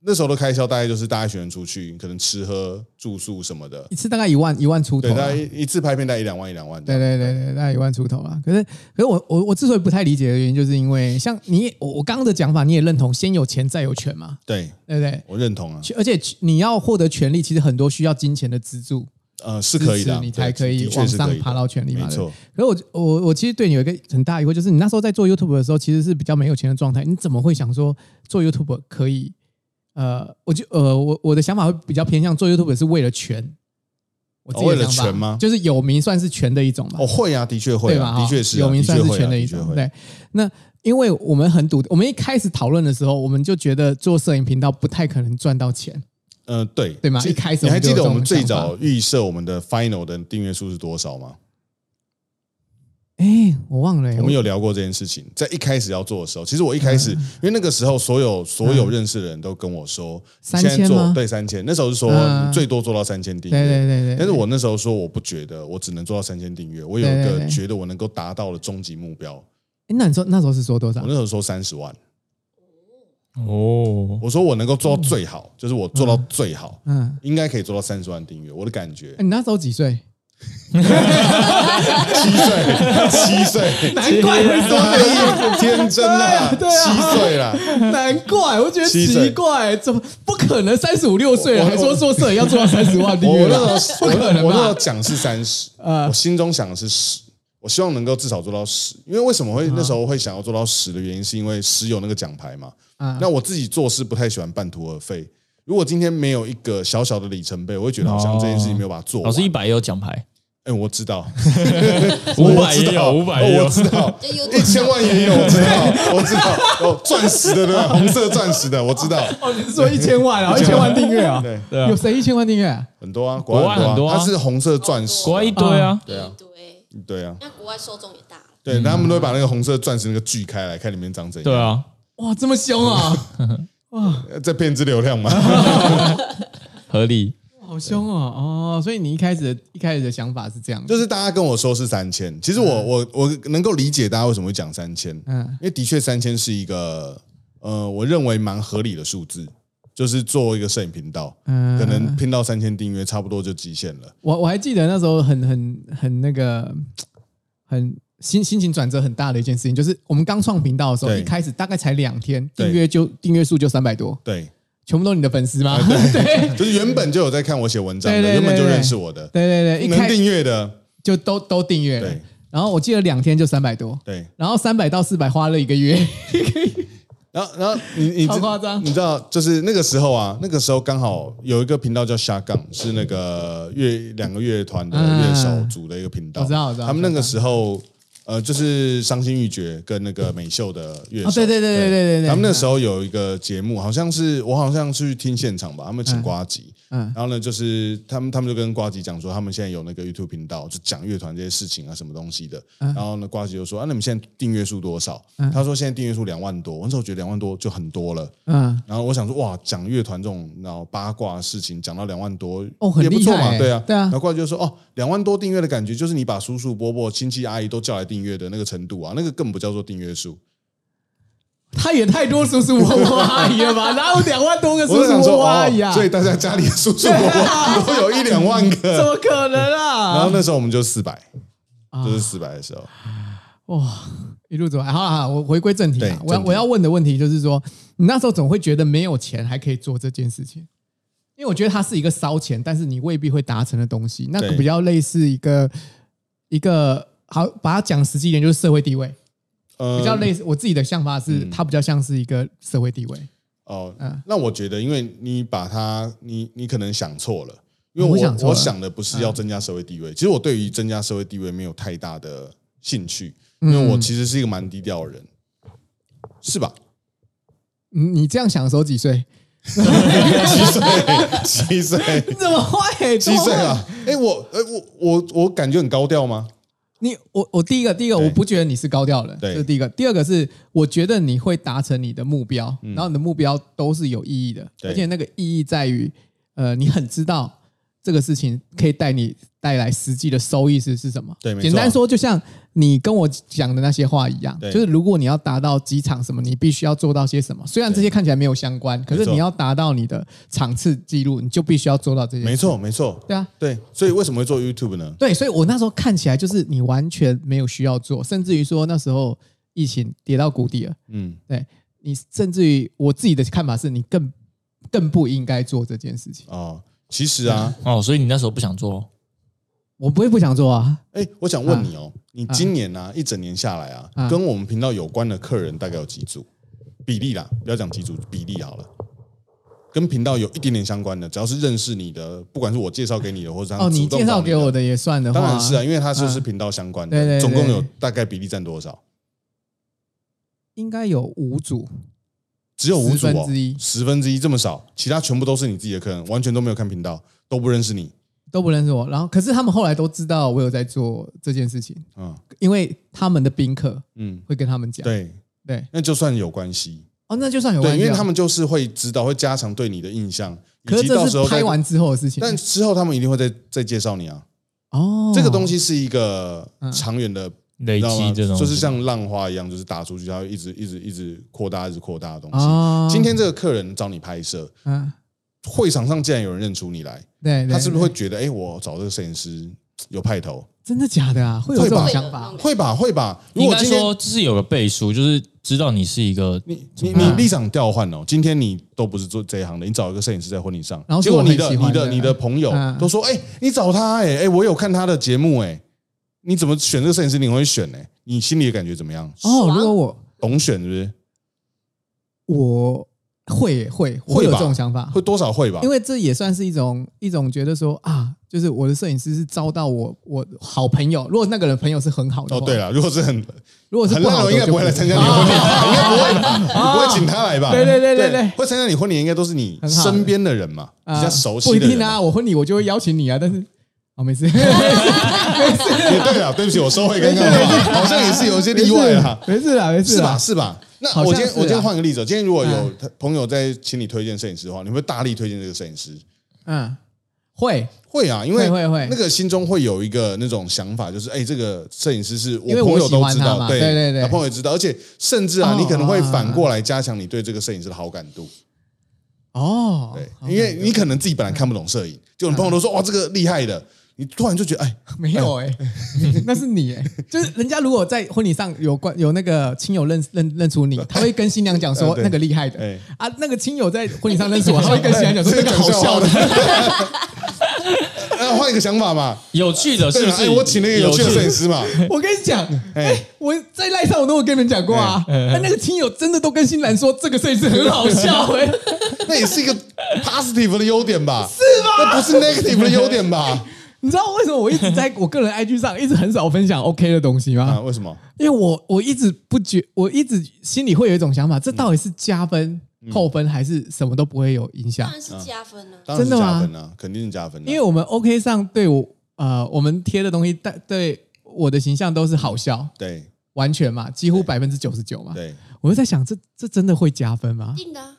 Speaker 1: 那时候的开销大概就是大家一群人出去，可能吃喝住宿什么的
Speaker 4: 一，次大概一万一万出头
Speaker 1: 对，
Speaker 4: 啊。
Speaker 1: 大概一一次拍片大概一两万一两万这
Speaker 4: 对
Speaker 1: 样。
Speaker 4: 对对对，大概一万出头啊。可是可是我我我之所以不太理解的原因，就是因为像你我我刚刚的讲法，你也认同先有钱再有权嘛，
Speaker 1: 对，
Speaker 4: 对不对？
Speaker 1: 我认同啊，
Speaker 4: 而且你要获得权利，其实很多需要金钱的资助，
Speaker 1: 呃，是可以的
Speaker 4: 你才可以往上爬到权力嘛。
Speaker 1: 没错。
Speaker 4: 可是我我我其实对你有一个很大疑惑，就是你那时候在做 YouTube 的时候，其实是比较没有钱的状态，你怎么会想说做 YouTube 可以？呃，我就呃，我我的想法会比较偏向做 YouTube 是为了权，我自己的
Speaker 1: 哦为了权吗
Speaker 4: 就是有名算是权的一种嘛，
Speaker 1: 哦，会啊，的确会
Speaker 4: 对吧？
Speaker 1: 啊，的确是啊
Speaker 4: 有名算是权的一种。对，那因为我们很笃，我们一开始讨论的时候，我们就觉得做摄影频道不太可能赚到钱。
Speaker 1: 呃，对。
Speaker 4: 对吗？一开始
Speaker 1: 你还记得我们最早预设我们的 final 的订阅数是多少吗？
Speaker 4: 哎，我忘了欸，
Speaker 1: 我们有聊过这件事情，在一开始要做的时候，其实我一开
Speaker 4: 嗯。
Speaker 1: 始，因为那个时候所有所有认识的人都跟我说，
Speaker 4: 三
Speaker 1: 现在做
Speaker 4: 千吗？
Speaker 1: 对三千，那时候是说
Speaker 4: 嗯。
Speaker 1: 最多做到三千订阅，
Speaker 4: 对对对对，
Speaker 1: 但是我那时候说我不觉得，我只能做到三千订阅，我有一个觉得我能够达到的终极目标，
Speaker 4: 哎那你说那时候是说多少？
Speaker 1: 我那？时候说三十万，
Speaker 2: 哦，
Speaker 1: 我说我能够做到最好，就是我做到最好，
Speaker 4: 嗯，
Speaker 1: 应该可以做到三十万订阅，我的感觉
Speaker 4: 诶，你那时候几岁？
Speaker 1: 七岁，七岁，
Speaker 4: 难怪会说这个。
Speaker 1: 天真啊，
Speaker 4: 对啊
Speaker 1: 七岁啦。
Speaker 4: 难怪，我觉得奇怪，怎么不可能三十五六岁了
Speaker 1: 我
Speaker 4: 还说做摄影要做到三十万订
Speaker 1: 我
Speaker 4: 阅了？
Speaker 1: 我那时候
Speaker 4: 不可能
Speaker 1: 我那时候？讲是三十，
Speaker 4: 呃
Speaker 1: 我心中想的是十，我希望能够至少做到十。因为为什么会那时候会想要做到十的原因，是因为十有那个奖牌嘛。
Speaker 4: 嗯
Speaker 1: 那我自己做事不太喜欢半途而废。如果今天没有一个小小的里程碑，我会觉得好像这件事情没有把它做完。
Speaker 2: 老师一百也有奖牌，
Speaker 1: 哎，我知道，
Speaker 2: 五 百
Speaker 1: 我知道
Speaker 2: 也有，五百也有
Speaker 1: 哦我。知道，一千万也有，我知道，我知道，哦，钻石的对吧？红色钻石的，我知道，
Speaker 4: 哦，你是说一千万啊？一千万订阅啊？
Speaker 1: 对，
Speaker 2: 对啊
Speaker 4: 有谁一千万订阅啊？
Speaker 1: 很多啊，
Speaker 2: 国外
Speaker 1: 很
Speaker 2: 很多啊
Speaker 1: 它是红色钻石，
Speaker 2: 国外一堆啊，
Speaker 1: 对啊，
Speaker 3: 对，
Speaker 1: 对啊，
Speaker 3: 那国外受众也大，
Speaker 1: 对，他们都会把那个红色钻石那个锯开来，看里面长怎样。
Speaker 2: 对，啊，
Speaker 4: 哇，这么凶啊！
Speaker 1: 哇在骗资流量嘛。
Speaker 2: 合理。
Speaker 4: 好凶哦！哦，所以你一开始的一开始的想法是这样，
Speaker 1: 就是大家跟我说是三千，其实我我我能够理解大家为什么会讲三千，
Speaker 4: 嗯
Speaker 1: 因为的确三千是一个呃，我认为蛮合理的数字。就是做一个摄影频道，
Speaker 4: 嗯。
Speaker 1: 可能拼到三千订阅，差不多就极限了。
Speaker 4: 我我还记得那时候很很很那个很心心情转折很大的一件事情，就是我们刚创频道的时候，一开始大概才两天，
Speaker 1: 对
Speaker 4: 订阅就订阅数就三百多，
Speaker 1: 对，
Speaker 4: 全部都是你的粉丝吗？
Speaker 1: 对，就是原本就有在看我写文章的，
Speaker 4: 对对对
Speaker 1: 原本就
Speaker 4: 对。
Speaker 1: 认识我的，
Speaker 4: 对对对，
Speaker 1: 能订阅的，
Speaker 4: 就都都订阅。了
Speaker 1: 对。
Speaker 4: 然后我记得两天就三百多，
Speaker 1: 对。
Speaker 4: 然后三百到四百花了一个月，
Speaker 1: 然后，然后你你
Speaker 4: 夸张。
Speaker 1: 你知道，就是那个时候啊，那个时候刚好有一个频道叫下杠，是那个乐两个乐团的乐手组的一个频道。
Speaker 4: 我知道我知道
Speaker 1: 他们那个时候，呃，就是伤心欲绝跟那个美秀的乐手。
Speaker 4: 哦对对对对对对对
Speaker 1: 他们那时候有一个节目，好像是我好像去听现场吧，他们请瓜吉。
Speaker 4: 嗯
Speaker 1: 然后呢，就是他们他们就跟瓜吉讲说，他们现在有那个 YouTube 频道，就讲乐团这些事情啊，什么东西的。
Speaker 4: 嗯
Speaker 1: 然后呢，瓜吉就说啊，那你们现在订阅数多少？他说现在订阅数两万多。我那时候我觉得两万多就很多了。
Speaker 4: 嗯，
Speaker 1: 然后我想说，哇，讲乐团这种然后八卦的事情，讲到两万多，
Speaker 4: 哦很
Speaker 1: 也不错嘛，
Speaker 4: 欸
Speaker 1: 对啊，
Speaker 4: 对啊
Speaker 1: 然后瓜吉就说，哦，两万多订阅的感觉，就是你把叔叔伯伯、亲戚阿姨都叫来订阅的那个程度啊，那个根本不叫做订阅数。
Speaker 4: 他也太多叔叔伯伯阿姨了吧？哪有两万多个叔叔伯伯阿姨啊？
Speaker 1: 哦，所以大家家里的叔叔伯伯都有一两万个
Speaker 4: 怎
Speaker 1: 个。
Speaker 4: 么可能啊？
Speaker 1: 然后那时候我们就四百，
Speaker 4: 啊
Speaker 1: 就是四百的时候，
Speaker 4: 哇，一路走来，好了好了，我回归正题啊。我要我要问的问题就是说，你那时候总会觉得没有钱还可以做这件事情，因为我觉得它是一个烧钱，但是你未必会达成的东西。那个比较类似一个一个好，把它讲实际一点，就是社会地位，
Speaker 1: 呃
Speaker 4: 比较类似。我自己的想法是，
Speaker 1: 嗯
Speaker 4: 它比较像是一个社会地位。
Speaker 1: 哦
Speaker 4: 嗯，
Speaker 1: 那我觉得，因为你把它，你你可能想错了，因为我
Speaker 4: 我想错了
Speaker 1: 我想的不是要增加社会地位，其实我对于增加社会地位没有太大的兴趣，因为
Speaker 4: 嗯
Speaker 1: 我其实是一个蛮低调的人，是吧？
Speaker 4: 你你这样想的时候几岁？
Speaker 1: 七岁，七岁，
Speaker 4: 你 怎么会？
Speaker 1: 七岁啊！哎，我，哎，我我我感觉很高调吗？
Speaker 4: 你我我第一个第一个我不觉得你是高调人，这是第一个。第二个是我觉得你会达成你的目标，然后你的目标都是有意义的，而且那个意义在于，呃，你很知道这个事情可以带你带来实际的收益是是什么。
Speaker 1: 对
Speaker 4: 简单说，就像你跟我讲的那些话一样，就是如果你要达到几场什么，你必须要做到些什么。虽然这些看起来没有相关，可是你要达到你的场次记录，你就必须要做到这些。
Speaker 1: 没，错，没错，
Speaker 4: 对啊。
Speaker 1: 对，所以为什么会做 YouTube 呢？
Speaker 4: 对，所以我那时候看起来就是你完全没有需要做，甚至于说那时候疫情跌到谷底了，
Speaker 1: 嗯，
Speaker 4: 对你，甚至于我自己的看法是你更更不应该做这件事情。
Speaker 1: 哦，其实啊，
Speaker 2: 哦，所以你那时候不想做，
Speaker 4: 我不会不想做啊，
Speaker 1: 哎，我想问你哦，你今年啊一整年下来啊，
Speaker 4: 啊。
Speaker 1: 跟我们频道有关的客人大概有几组？比例啦，不要讲几组，比例好了。跟频道有一点点相关的，只要是认识你的，不管是我介绍给你的，或者他
Speaker 4: 哦，你
Speaker 1: 主动
Speaker 4: 介绍给我的也算的话，
Speaker 1: 当然是啊，因为它就是频道相关的，
Speaker 4: 对对对。
Speaker 1: 总共有大概比例占多少？
Speaker 4: 应该有五组，
Speaker 1: 只有五组哦
Speaker 4: 十分之一，
Speaker 1: 十分之一这么少，其他全部都是你自己的客人，完全都没有看频道，都不认识你。
Speaker 4: 都不认识我。然后，可是他们后来都知道我有在做这件事情，
Speaker 1: 嗯
Speaker 4: 因为他们的宾客
Speaker 1: 嗯，
Speaker 4: 会跟他们讲。
Speaker 1: 对，
Speaker 4: 对，
Speaker 1: 那就算有关系，
Speaker 4: 哦，那就算有关，系啊，
Speaker 1: 因为他们就是会知道，会加强对你的印象，
Speaker 4: 可是这是拍完之后的事情。
Speaker 1: 但之后他们一定会再再介绍你啊。
Speaker 4: 哦，
Speaker 1: 这个东西是一个
Speaker 4: 嗯
Speaker 1: 长远的，
Speaker 2: 累？积这种
Speaker 1: 就是像浪花一样，就是打出去，它会一直一直一直扩大，一直扩大的东西。
Speaker 4: 哦，
Speaker 1: 今天这个客人找你拍摄，
Speaker 4: 嗯，
Speaker 1: 会场上竟然有人认出你来，
Speaker 4: 对，对
Speaker 1: 他是不是
Speaker 4: 对
Speaker 1: 会觉得，哎，我找这个摄影师有派头？
Speaker 4: 真的假的啊？会有这种想法？
Speaker 1: 会吧，会吧。如
Speaker 2: 应该
Speaker 1: 果今天
Speaker 2: 说就是有个倍数，就是知道你是一个
Speaker 1: 你你你立场调换哦，今天你都不是做这一行的，你找一个摄影师在婚礼上
Speaker 4: 然，后是
Speaker 1: 结果你
Speaker 4: 的
Speaker 1: 你的你的朋友
Speaker 4: 嗯
Speaker 1: 都说，哎，你找他，哎哎，我有看他的节目，哎，你怎么选这个摄影师？你会选呢？你心里的感觉怎么样？
Speaker 4: 哦，
Speaker 3: 爽
Speaker 4: 如果我
Speaker 1: 懂选是不是？
Speaker 4: 我会会我会有这种想法，
Speaker 1: 会多少会吧？
Speaker 4: 因为这也算是一种一种觉得说啊，就是我的摄影师是招到我我好朋友，如果那个人朋友是很好的话，
Speaker 1: 哦，对，了，如果是很
Speaker 4: 如果是
Speaker 1: 很
Speaker 4: 好的，
Speaker 1: 应该不会来参加你的婚礼吧，应该不会吧，不会请他来吧？
Speaker 4: 对对对对对
Speaker 1: 会参加你婚礼应该都是你
Speaker 4: 很好的
Speaker 1: 身边的人嘛，比
Speaker 4: 啊
Speaker 1: 较熟悉的人嘛。
Speaker 4: 不一定啊，我婚礼我就会邀请你啊，但是哦没事，
Speaker 1: 也对了，对不起，我收回刚刚的话，好像也是有一些例外啊。
Speaker 4: 没事啦，没事
Speaker 1: 是吧？是吧？那我今天我今天换个例子，今天如果有
Speaker 4: 嗯。
Speaker 1: 朋友在请你推荐摄影师的话，你会大力推荐这个摄影师？
Speaker 4: 嗯，会，
Speaker 1: 会啊，因为
Speaker 4: 会会会。
Speaker 1: 那个心中会有一个那种想法，就是哎，这个摄影师是我朋友都知道，对
Speaker 4: 嘛对对对
Speaker 1: 他朋友也知道，而且甚至啊，
Speaker 4: 哦
Speaker 1: 你可能会
Speaker 4: 哦
Speaker 1: 反过来加强你对这个摄影师的好感度。
Speaker 4: 哦，
Speaker 1: 对，因为你可能自己本来看不懂摄影，就你朋友都说哇这个厉害的，你突然就觉得哎，
Speaker 4: 没有哎、那是你哎、就是人家如果在婚礼上有关有那个亲友认认认出你，他会跟新娘讲说 那个厉害的。
Speaker 1: 哎。
Speaker 4: 啊，那个亲友在婚礼上认识我，他会跟新娘讲说那个好笑的。
Speaker 1: 呃换一个想法嘛，
Speaker 2: 有趣的，是
Speaker 1: 啊，
Speaker 2: 不是？
Speaker 1: 哎，我请了一个有趣的摄影师嘛，
Speaker 4: 我跟你讲，
Speaker 1: 哎。
Speaker 4: 哎，我在赖上我都有跟你们讲过啊，哎，那个亲友真的都跟新兰说这个摄影师很好笑哎，
Speaker 1: 那也是一个 positive 的优点吧？是吗？那不是 negative 的优点吧？
Speaker 4: 你知道为什么我一直在 我个人 IG 上一直很少分享 OK 的东西吗？
Speaker 1: 啊，为什么？
Speaker 4: 因为我我一直不觉，我一直心里会有一种想法，这到底是加分、扣分，还是什么都不会有影响
Speaker 3: 当？然是加分啊。
Speaker 1: 当然是
Speaker 4: 真的吗
Speaker 1: 加分啊，肯定是加分的。
Speaker 4: 因为我们 OK 上对我呃，我们贴的东西对对我的形象都是好笑，
Speaker 1: 对
Speaker 4: 完全嘛，几乎百分之九十九嘛。
Speaker 1: 对，
Speaker 4: 我就在想，这这真的会加分吗？
Speaker 3: 定的啊，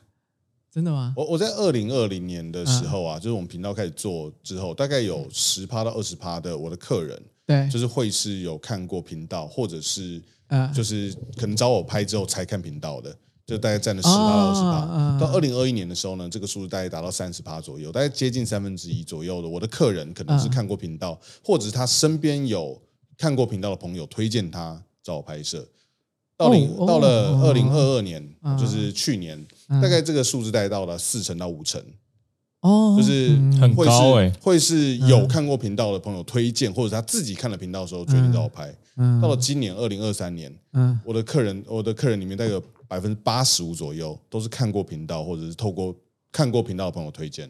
Speaker 4: 真的吗？
Speaker 1: 我我在二零二零年的时候啊，就是我们频道开始做之后，大概有十趴到二十趴的我的客人，
Speaker 4: 对，
Speaker 1: 就是会是有看过频道，或者是
Speaker 4: 呃
Speaker 1: 就是可能找我拍之后才看频道的，就大概占了十趴到二十趴。到二零二一年的时候呢，这个数字大概达到三十趴左右，大概接近三分之一左右的我的客人可能是看过频道，或者是他身边有看过频道的朋友推荐他找我拍摄。到零
Speaker 4: 哦
Speaker 1: 到了
Speaker 4: 哦
Speaker 1: 二零二二年，
Speaker 4: 嗯
Speaker 1: 就是去年，
Speaker 4: 嗯
Speaker 1: 大概这个数字大概到了四成到五成，
Speaker 4: 哦，
Speaker 1: 就是
Speaker 4: 嗯。
Speaker 2: 很
Speaker 1: 会
Speaker 2: 高欸。
Speaker 1: 是会是有看过频道的朋友推荐，或者他自己看了频道的时候决定找我拍。
Speaker 4: 嗯。
Speaker 1: 到了今年二零二三年，
Speaker 4: 嗯。
Speaker 1: 我的客人我的客人里面大概有百分之八十五左右都是看过频道，或者是透过看过频道的朋友推荐。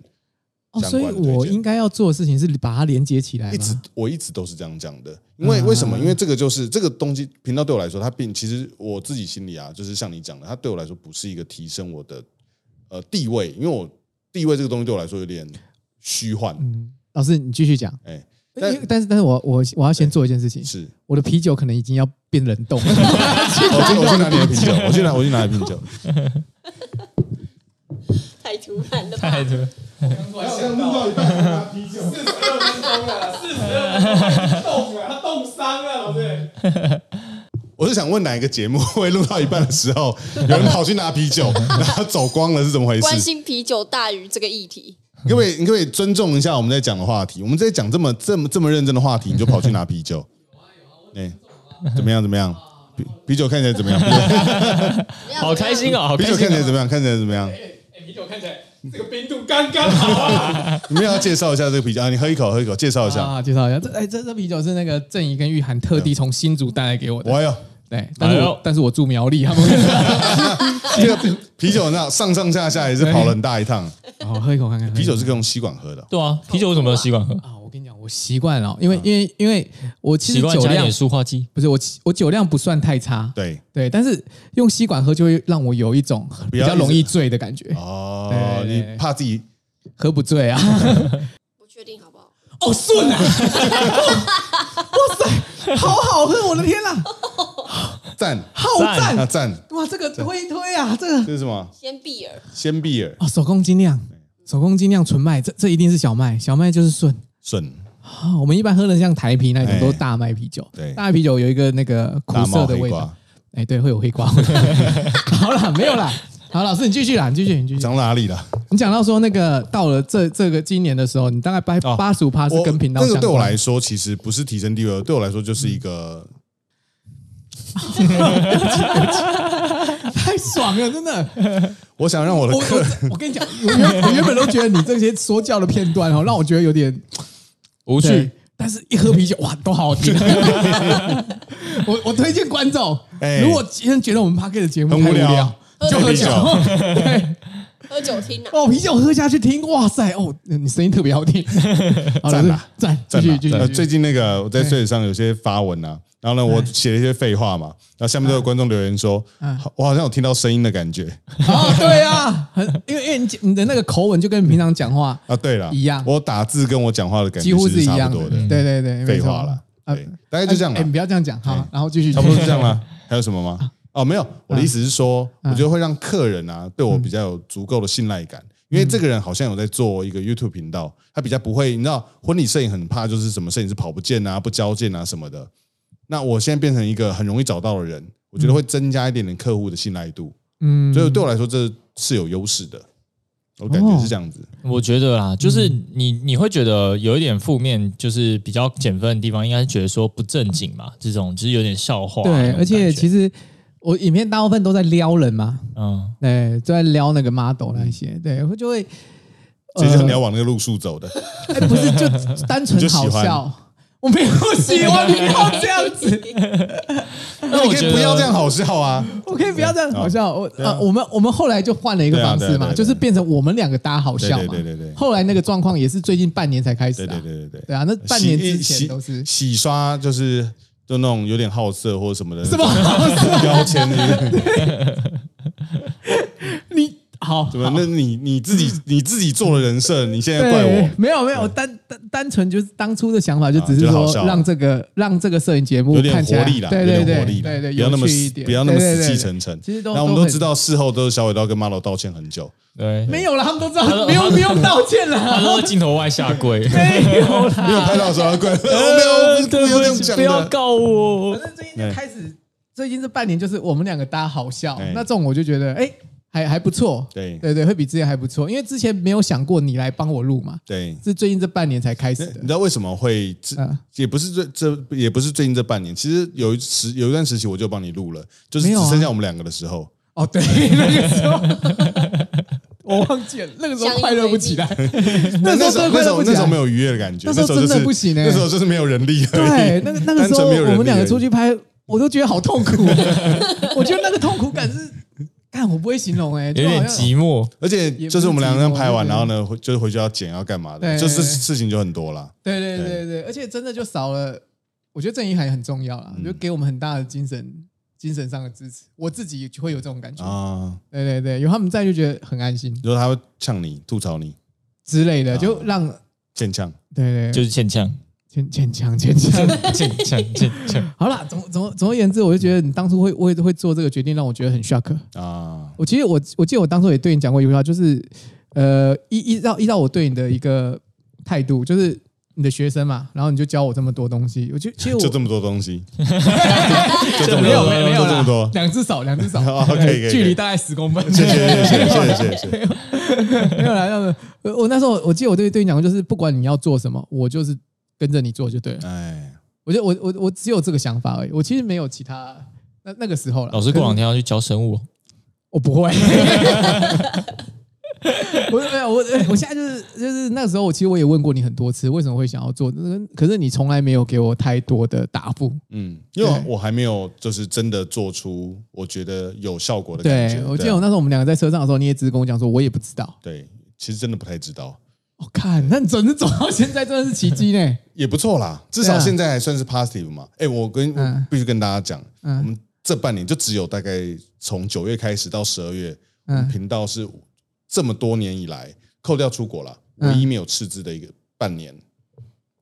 Speaker 4: 哦，所以我应该要做的事情是把它连接起来
Speaker 1: 一直我一直都是这样讲的，因为为什么？因为这个就是这个东西，频道对我来说，它并其实我自己心里啊，就是像你讲的，它对我来说不是一个提升我的呃地位，因为我地位这个东西对我来说有点虚幻。
Speaker 4: 嗯，老师你继续讲。
Speaker 1: 哎，
Speaker 4: 但是但是我我我要先做一件事情，
Speaker 1: 是，
Speaker 4: 我的啤酒可能已经要变冷冻了。
Speaker 1: 我去我去拿你的啤酒，我去拿我去拿你的啤酒。
Speaker 3: 太突然了吧？
Speaker 2: 太多。
Speaker 1: 录到一半拿啤酒，
Speaker 4: 四十二分钟了，四十二分钟冻了，他冻伤了，老师。
Speaker 1: 我是想问哪一个节目会录到一半的时候，有人跑去拿啤酒，然后走光了是怎么回事？
Speaker 3: 关心啤酒大于这个议题，
Speaker 1: 你可不可以你可不可以尊重一下我们在讲的话题？我们在讲这么这么这么认真的话题，你就跑去拿啤酒？哎，怎么样？怎么样？啤啤酒看起来怎么样？
Speaker 2: 好开心哦，好
Speaker 1: 啤酒
Speaker 2: 开心哦！
Speaker 1: 看起来怎么样？看起来怎么样？
Speaker 4: 哎，啤酒看起来这个冰度刚刚好啊！
Speaker 1: 你们要介绍一下这个啤酒啊？你喝一口，喝一口，介绍一下。
Speaker 4: 啊，介绍一下，这哎这这啤酒是那个郑怡跟玉涵特地从新竹带来给我的。
Speaker 1: 我有，
Speaker 4: 对，但是我但是我住苗栗，他 们
Speaker 1: 这个啤酒那上上下下也是跑了很大一趟。
Speaker 4: 好喝一口看看。
Speaker 1: 啤酒是可以用吸管喝的，
Speaker 2: 对啊，啤酒为什么要吸管喝？
Speaker 4: 习惯了，因为因为因为我其实酒量
Speaker 2: 塑化剂。
Speaker 4: 不是我我酒量不算太差，
Speaker 1: 对
Speaker 4: 对，但是用吸管喝就会让我有一种比
Speaker 1: 较
Speaker 4: 较容易醉的感觉，
Speaker 1: 哦你怕自己
Speaker 4: 喝不醉啊。
Speaker 3: 不确定好不好？
Speaker 4: 哦，顺啊！哇塞，好好喝！我的天啦，
Speaker 1: 赞
Speaker 4: 好
Speaker 2: 赞
Speaker 1: 啊
Speaker 4: 赞！
Speaker 1: 赞，
Speaker 4: 哇，这个推一推啊，这个
Speaker 1: 这是什么？
Speaker 3: 鲜碧尔，
Speaker 1: 鲜碧尔
Speaker 4: 啊，手工精酿，手工精酿纯麦，这这一定是小麦，小麦就是顺。
Speaker 1: 顺
Speaker 4: 啊，我们一般喝的像台啤那种
Speaker 1: 哎
Speaker 4: 都是大麦啤酒，
Speaker 1: 对
Speaker 4: 大麦啤酒有一个那个苦涩的味道
Speaker 1: 瓜，，
Speaker 4: 哎，对，会有黑瓜。好了，没有啦。好，老师你继续啦，你继续，你继续。
Speaker 1: 讲到哪里了？
Speaker 4: 你讲到说那个到了这这个今年的时候，你大概八
Speaker 1: 哦
Speaker 4: 八十五趴是跟频道
Speaker 1: 那个对我来说，其实不是提升地位，对我来说就是一个
Speaker 4: 太爽了，真的。
Speaker 1: 我想让我的
Speaker 4: 我
Speaker 1: 客人
Speaker 4: 我我跟你讲，我原我原本都觉得你这些说教的片段哦，让我觉得有点对
Speaker 2: 无趣，
Speaker 4: 但是一喝啤酒哇，都好好听。我我推荐观众，
Speaker 1: 哎。
Speaker 4: 如果今天觉得我们 p a r k 的节目
Speaker 1: 很无聊
Speaker 4: 太无聊，就喝酒。对，
Speaker 3: 喝酒听啊，
Speaker 4: 哦，啤酒喝下去听，哇塞，哦，你声音特别好听。
Speaker 1: 赞吧
Speaker 4: 赞，继
Speaker 1: 赞
Speaker 4: 续继续。
Speaker 1: 最近那个我在碎纸上有些发文啊，然后呢，我写了一些废话嘛，然后下面都有观众留言说，好我好像有听到声音的感觉
Speaker 4: 哦，对啊，很因为因为你你的那个口吻就跟你平常讲话
Speaker 1: 啊。对了，
Speaker 4: 一样
Speaker 1: 我打字跟我讲话的感觉
Speaker 4: 几乎
Speaker 1: 是
Speaker 4: 一样
Speaker 1: 多的，，
Speaker 4: 对对对，
Speaker 1: 废话了，
Speaker 4: 啊
Speaker 1: 对，大概就这样了
Speaker 4: 哎，你。不要这样讲，好，然后继续，
Speaker 1: 差不多是这样了。还有什么吗？哦，没有，我的意思是说，
Speaker 4: 嗯
Speaker 1: 我觉得会让客人啊对我比较有足够的信赖感，因为这个人好像有在做一个 YouTube 频道，他比较不会，你知道，婚礼摄影很怕就是什么摄影师跑不见啊、不交件啊什么的。那我现在变成一个很容易找到的人，我觉得会增加一点点客户的信赖度，
Speaker 4: 嗯，
Speaker 1: 所以对我来说这是有优势的。我感觉是这样子。
Speaker 2: 我觉得啦，就是你你会觉得有一点负面，就是比较减分的地方，应该是觉得说不正经嘛，这种就是有点笑话。
Speaker 4: 对而且其实我影片大部分都在撩人嘛，
Speaker 2: 嗯，
Speaker 4: 对，都在撩那个 model 那些，对，我就会，
Speaker 1: 所以就你要往那个路数走的。
Speaker 4: 哎，不是就单纯 好笑，我没有喜欢，你不要这样子，
Speaker 1: 那你可以不要这样好笑啊！
Speaker 4: 我可以不要这样好笑。我
Speaker 1: 对啊
Speaker 4: 呃，我们我们后来就换了一个
Speaker 1: 对啊
Speaker 4: 方式嘛，
Speaker 1: 对啊对啊
Speaker 4: 就是变成我们两个搭好笑嘛。
Speaker 1: 对对对对对
Speaker 4: 后来那个状况也是最近半年才开始
Speaker 1: 对
Speaker 4: 啊。
Speaker 1: 对对对对。
Speaker 4: 对啊，那半年之
Speaker 1: 洗
Speaker 4: 前都是
Speaker 1: 洗刷，就是就那种有点好色或者什么的
Speaker 4: 什么好色？
Speaker 1: 标签，是不是？
Speaker 4: 你好，
Speaker 1: 怎么？那你你自己你自己做了人设，你现在怪我，
Speaker 4: 没有没有，单单单纯就是当初的想法，就只是说让这个让这个摄影节目
Speaker 1: 有点活力啦，
Speaker 4: 对对对
Speaker 1: 有点活力啦
Speaker 4: 对对，
Speaker 1: 不要那么不要那么死气沉沉。
Speaker 4: 其实都
Speaker 1: 然后我们
Speaker 4: 都
Speaker 1: 知道，事后都是小伟都要跟 Model 道歉很久。
Speaker 2: 对，
Speaker 4: 没有了，他们都知道，
Speaker 2: 他
Speaker 4: 不用不用道歉了，
Speaker 2: 在镜头外下跪，
Speaker 4: 没有啦，
Speaker 1: 没有拍到的时候要怪，我没有，不
Speaker 2: 对
Speaker 1: 是故意这样
Speaker 2: 不起，
Speaker 1: 讲
Speaker 2: 不要。告我
Speaker 4: 反。正最近就开始，最近这半年就是我们两个搭好笑
Speaker 1: 哎，
Speaker 4: 那这种我就觉得哎还还不错，
Speaker 1: 对。
Speaker 4: 对对，会比之前还不错，因为之前没有想过你来帮我录嘛，
Speaker 1: 对，
Speaker 4: 是最近这半年才开始的。
Speaker 1: 你知。道为什么会这
Speaker 4: 嗯。
Speaker 1: 也不是最这也不是最近这半年，其实有一时有一段时期我就帮你录了，就是只剩下我们两个的时候，
Speaker 4: 哦，对，那个时候。我忘记了，那个时候快乐不起来，那时候
Speaker 1: 那时候那时
Speaker 4: 快乐不起来。
Speaker 1: 候那时候没。有愉悦的感觉，
Speaker 4: 那时候真的不行欸。
Speaker 1: 那时候就是没有人力
Speaker 4: 对，那个那个时候我们两个出去拍，我都觉得好痛苦。我觉得那个痛苦感是，看我不会形容哎，
Speaker 2: 有点寂寞，
Speaker 1: 而且就是我们两个人拍完，然后呢，回就是回去要剪要干嘛的，就是事情就很多了。
Speaker 4: 对对对对，而且真的就少了，我觉得郑怡涵很重要啦，就给我们很大的精神精神上的支持。我自己会有这种感觉，
Speaker 1: 啊，
Speaker 4: 对对对，有他们在就觉得很安心。
Speaker 1: 如果他会呛你、吐槽你、
Speaker 4: 之类的，就让
Speaker 1: 欠呛。
Speaker 4: 对对，
Speaker 2: 就是欠呛，
Speaker 4: 坚强，坚强，
Speaker 2: 坚强，坚强。
Speaker 4: 好了，总总总而言之，我就觉得你当初会，会会做这个决定，让我觉得很 shock
Speaker 1: 啊！
Speaker 4: 我其实我我记得我当初也对你讲过一句话，就是呃，依依照依照我对你的一个态度，就是你的学生嘛，然后你就教我这么多东西，我就其实我
Speaker 1: 就这么多东西，
Speaker 2: 就
Speaker 4: 没有没有
Speaker 1: 了，
Speaker 4: 两只手，两只手，
Speaker 1: 可以可以，
Speaker 4: 距离大概十公分，
Speaker 1: 谢谢谢谢谢谢谢谢，
Speaker 4: 没有了没有了。我那时候我记得我对对你讲过，就是不管你要做什么，我就是。跟着你做就对了。
Speaker 1: 哎，
Speaker 4: 我就我我我只有这个想法而已，我其实没有其他。那那个时候了，
Speaker 2: 老师过两天要去教生物，
Speaker 4: 我不会。我没有我我现在就是就是那时候，我其实我也问过你很多次，为什么会想要做，可是你从来没有给我太多的答复。
Speaker 1: 嗯，因为
Speaker 4: 对
Speaker 1: 我还没有就是真的做出我觉得有效果的感觉。
Speaker 4: 对，我记得我那时候我们两个在车上的时候，你也只是跟我讲说，我也不知道。
Speaker 1: 对，其实真的不太知道，
Speaker 4: 我、看，那你真的走到现在，真的是奇迹呢。
Speaker 1: 也不错啦，至少现在还算是 positive 嘛。哎，我跟
Speaker 4: 嗯。
Speaker 1: 我必须跟大家讲，
Speaker 4: 嗯。
Speaker 1: 我们这半年就只有大概从九月开始到十二月，我们
Speaker 4: 嗯。
Speaker 1: 频道是这么多年以来扣掉出国了，
Speaker 4: 嗯。
Speaker 1: 唯一没有赤字的一个半年。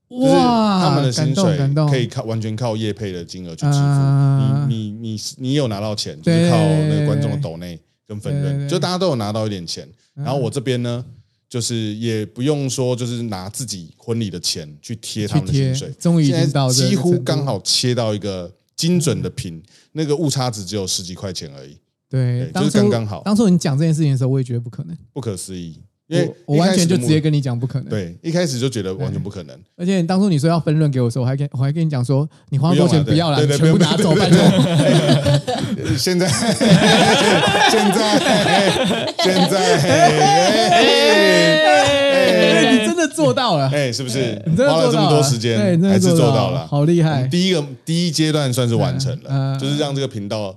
Speaker 1: 就是
Speaker 4: 哇，
Speaker 1: 他们的薪水可以靠完全靠业配的金额去支付，
Speaker 4: 啊
Speaker 1: 你你你你有拿到钱，就是靠那个观众的抖内跟分润，就大家都有拿到一点钱。然后我这边呢，就是也不用说，就是拿自己婚礼的钱去贴他们的薪水，
Speaker 4: 终于已经
Speaker 1: 现在
Speaker 4: 到这个
Speaker 1: 几乎刚好切到一个精准的平，那个误差值只有十几块钱而已，
Speaker 4: 对，
Speaker 1: 就是刚刚好。
Speaker 4: 当初你讲这件事情的时候，我也觉得不可能，
Speaker 1: 不可思议。因为
Speaker 4: 我我完全就直接
Speaker 1: 跟
Speaker 4: 跟你讲不可能。
Speaker 1: 对一开始就觉得完全不可能，
Speaker 4: 而且当初你说要分润给我的时候，我还跟我还跟你讲说，你花多钱
Speaker 1: 不
Speaker 4: 要了，你
Speaker 1: 对对
Speaker 4: 全部拿走，
Speaker 1: 不
Speaker 4: 拜
Speaker 1: 现在 现在 现在
Speaker 4: 的做到了，
Speaker 1: 哎，是不是
Speaker 4: 你真的
Speaker 1: 花了这么多时间，
Speaker 4: 对，
Speaker 1: 还是
Speaker 4: 做
Speaker 1: 做到了？
Speaker 4: 好厉害！
Speaker 1: 第一个第一阶段算是完成了，就是让这个频道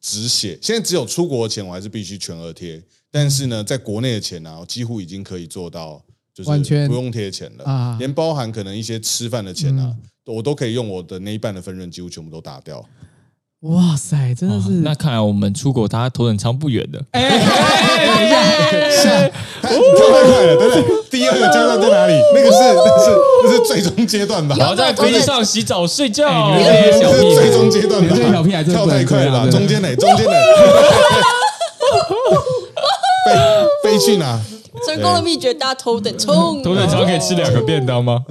Speaker 1: 止血。现在只有出国的钱，我还是必须全额贴，但是呢，在国内的钱呢，我几乎已经可以做到，就是
Speaker 4: 完全
Speaker 1: 不用贴钱了连包含可能一些吃饭的钱啊，我都可以用我的那一半的分润，几乎全部都打掉。
Speaker 4: 哇塞，真的
Speaker 2: 哦
Speaker 4: 是
Speaker 2: 那看来我们出国，他头等舱不远的。
Speaker 4: 哎，等一下，
Speaker 1: 太快了，对不对？第二个阶段在哪里？那个是，那是，那是最终阶段吧？
Speaker 2: 然后在飞机上洗澡睡觉，
Speaker 4: 哎
Speaker 2: 这些小屁
Speaker 1: 这是最终
Speaker 2: 孩。
Speaker 1: 阶段吧？
Speaker 4: 小屁孩
Speaker 1: 跳太快了中间呢？中间呢？飞飞去哪？
Speaker 3: 成功的秘诀，大家头等冲。
Speaker 2: 头等舱可以吃两个便当吗？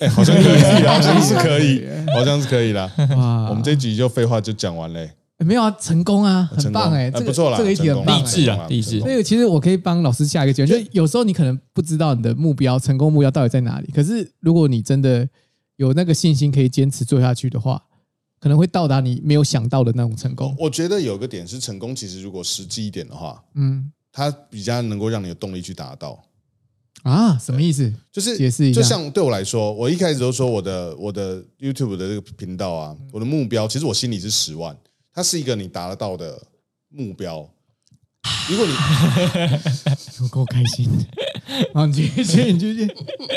Speaker 1: 哎，好像可以，好像是可以，好像是可以啦。
Speaker 4: 哇
Speaker 1: 我们这集就废话就讲完嘞。
Speaker 4: 没有啊，成功啊，很棒哎，这个
Speaker 1: 呃不错啦
Speaker 4: 这个一题很
Speaker 2: 励志啊励志
Speaker 1: 成功
Speaker 4: 这个其实我可以帮老师下一个结论，就是有时候你可能不知道你的目标、成功目标到底在哪里，可是如果你真的有那个信心可以坚持做下去的话，可能会到达你没有想到的那种成功。
Speaker 1: 我觉得有个点是成功，其实如果实际一点的话，
Speaker 4: 嗯
Speaker 1: 它比较能够让你有动力去达到。
Speaker 4: 啊，什么意思？
Speaker 1: 就是
Speaker 4: 解释一下
Speaker 1: 就像对我来说，我一开始都说我的我的 YouTube 的这个频道啊，我的目标其实我心里是十万，它是一个你达得到的目标。如果你
Speaker 4: 我够开心。好，你继续，你继续。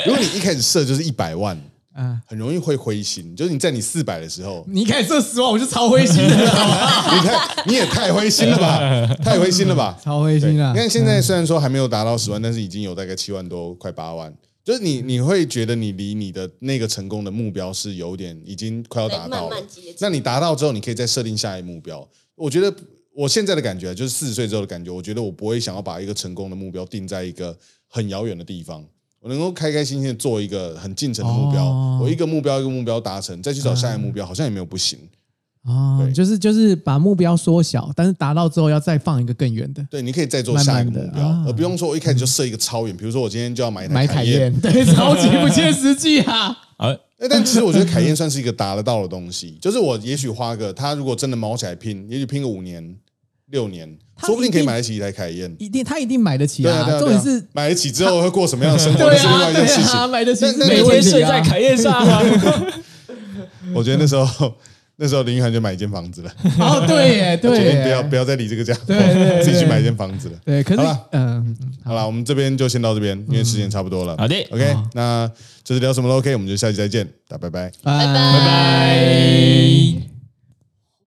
Speaker 1: 如果你一开始设就是一百万，
Speaker 4: 啊，
Speaker 1: 很容易会灰心。就是你在你四百的时候，
Speaker 4: 你一开始设十万，我就超灰心？
Speaker 1: 你太你也太灰心了吧，太灰心了吧，
Speaker 4: 超灰心了！
Speaker 1: 你看现在虽然说还没有达到十万，但是已经有大概七万多，快八万。就是你你会觉得你离你的那个成功的目标是有点已经快要达到了
Speaker 3: 慢慢。
Speaker 1: 那你达到之后，你可以再设定下一个目标。我觉得我现在的感觉就是四十岁之后的感觉，我觉得我不会想要把一个成功的目标定在一个很遥远的地方。我能够开开心心的做一个很近程的目标，
Speaker 4: 哦
Speaker 1: 我一个目标一个目标达成，再去找下一个目标，好像也没有不行。
Speaker 4: 哦，就是就是把目标缩小，但是达到之后要再放一个更远的，
Speaker 1: 对，你可以再做下一个目标，
Speaker 4: 慢慢啊
Speaker 1: 而不用说我一开始就设一个超远。比如说我今天就要买一台
Speaker 4: 买凯宴，对，超级不切实际啊！
Speaker 2: 啊，
Speaker 1: 哎，但其实我觉得凯宴算是一个达得到的东西，就是我也许花个，他如果真的毛起来拼，也许拼个五年、六年，
Speaker 4: 他
Speaker 1: 说不定可以买得起一台凯宴。
Speaker 4: 一定他一定买得起
Speaker 1: 对啊，对啊，
Speaker 4: 重点是
Speaker 1: 买得起之后会过什么样的生活，
Speaker 4: 对啊，
Speaker 1: 这是另外一件事
Speaker 4: 对啊，
Speaker 1: 情。
Speaker 4: 买得起
Speaker 2: 每天睡在凯宴上啊，
Speaker 1: 我觉得那时候，那时候林玉涵就买一间房子了，
Speaker 4: 哦，对耶，对
Speaker 1: 决定
Speaker 4: 耶，
Speaker 1: 不要不要再理这个家伙，
Speaker 4: 对对对
Speaker 1: 自己去买一间房子了。
Speaker 4: 对，可是
Speaker 1: 好了
Speaker 4: 嗯，
Speaker 1: 好。了，我们这边就先到这边，因为时间差不多了。
Speaker 2: 好的
Speaker 1: ，OK，那这是聊什么都 OK，我们就下期再见，大家拜拜。
Speaker 4: 拜。
Speaker 3: 拜拜。
Speaker 2: 拜拜。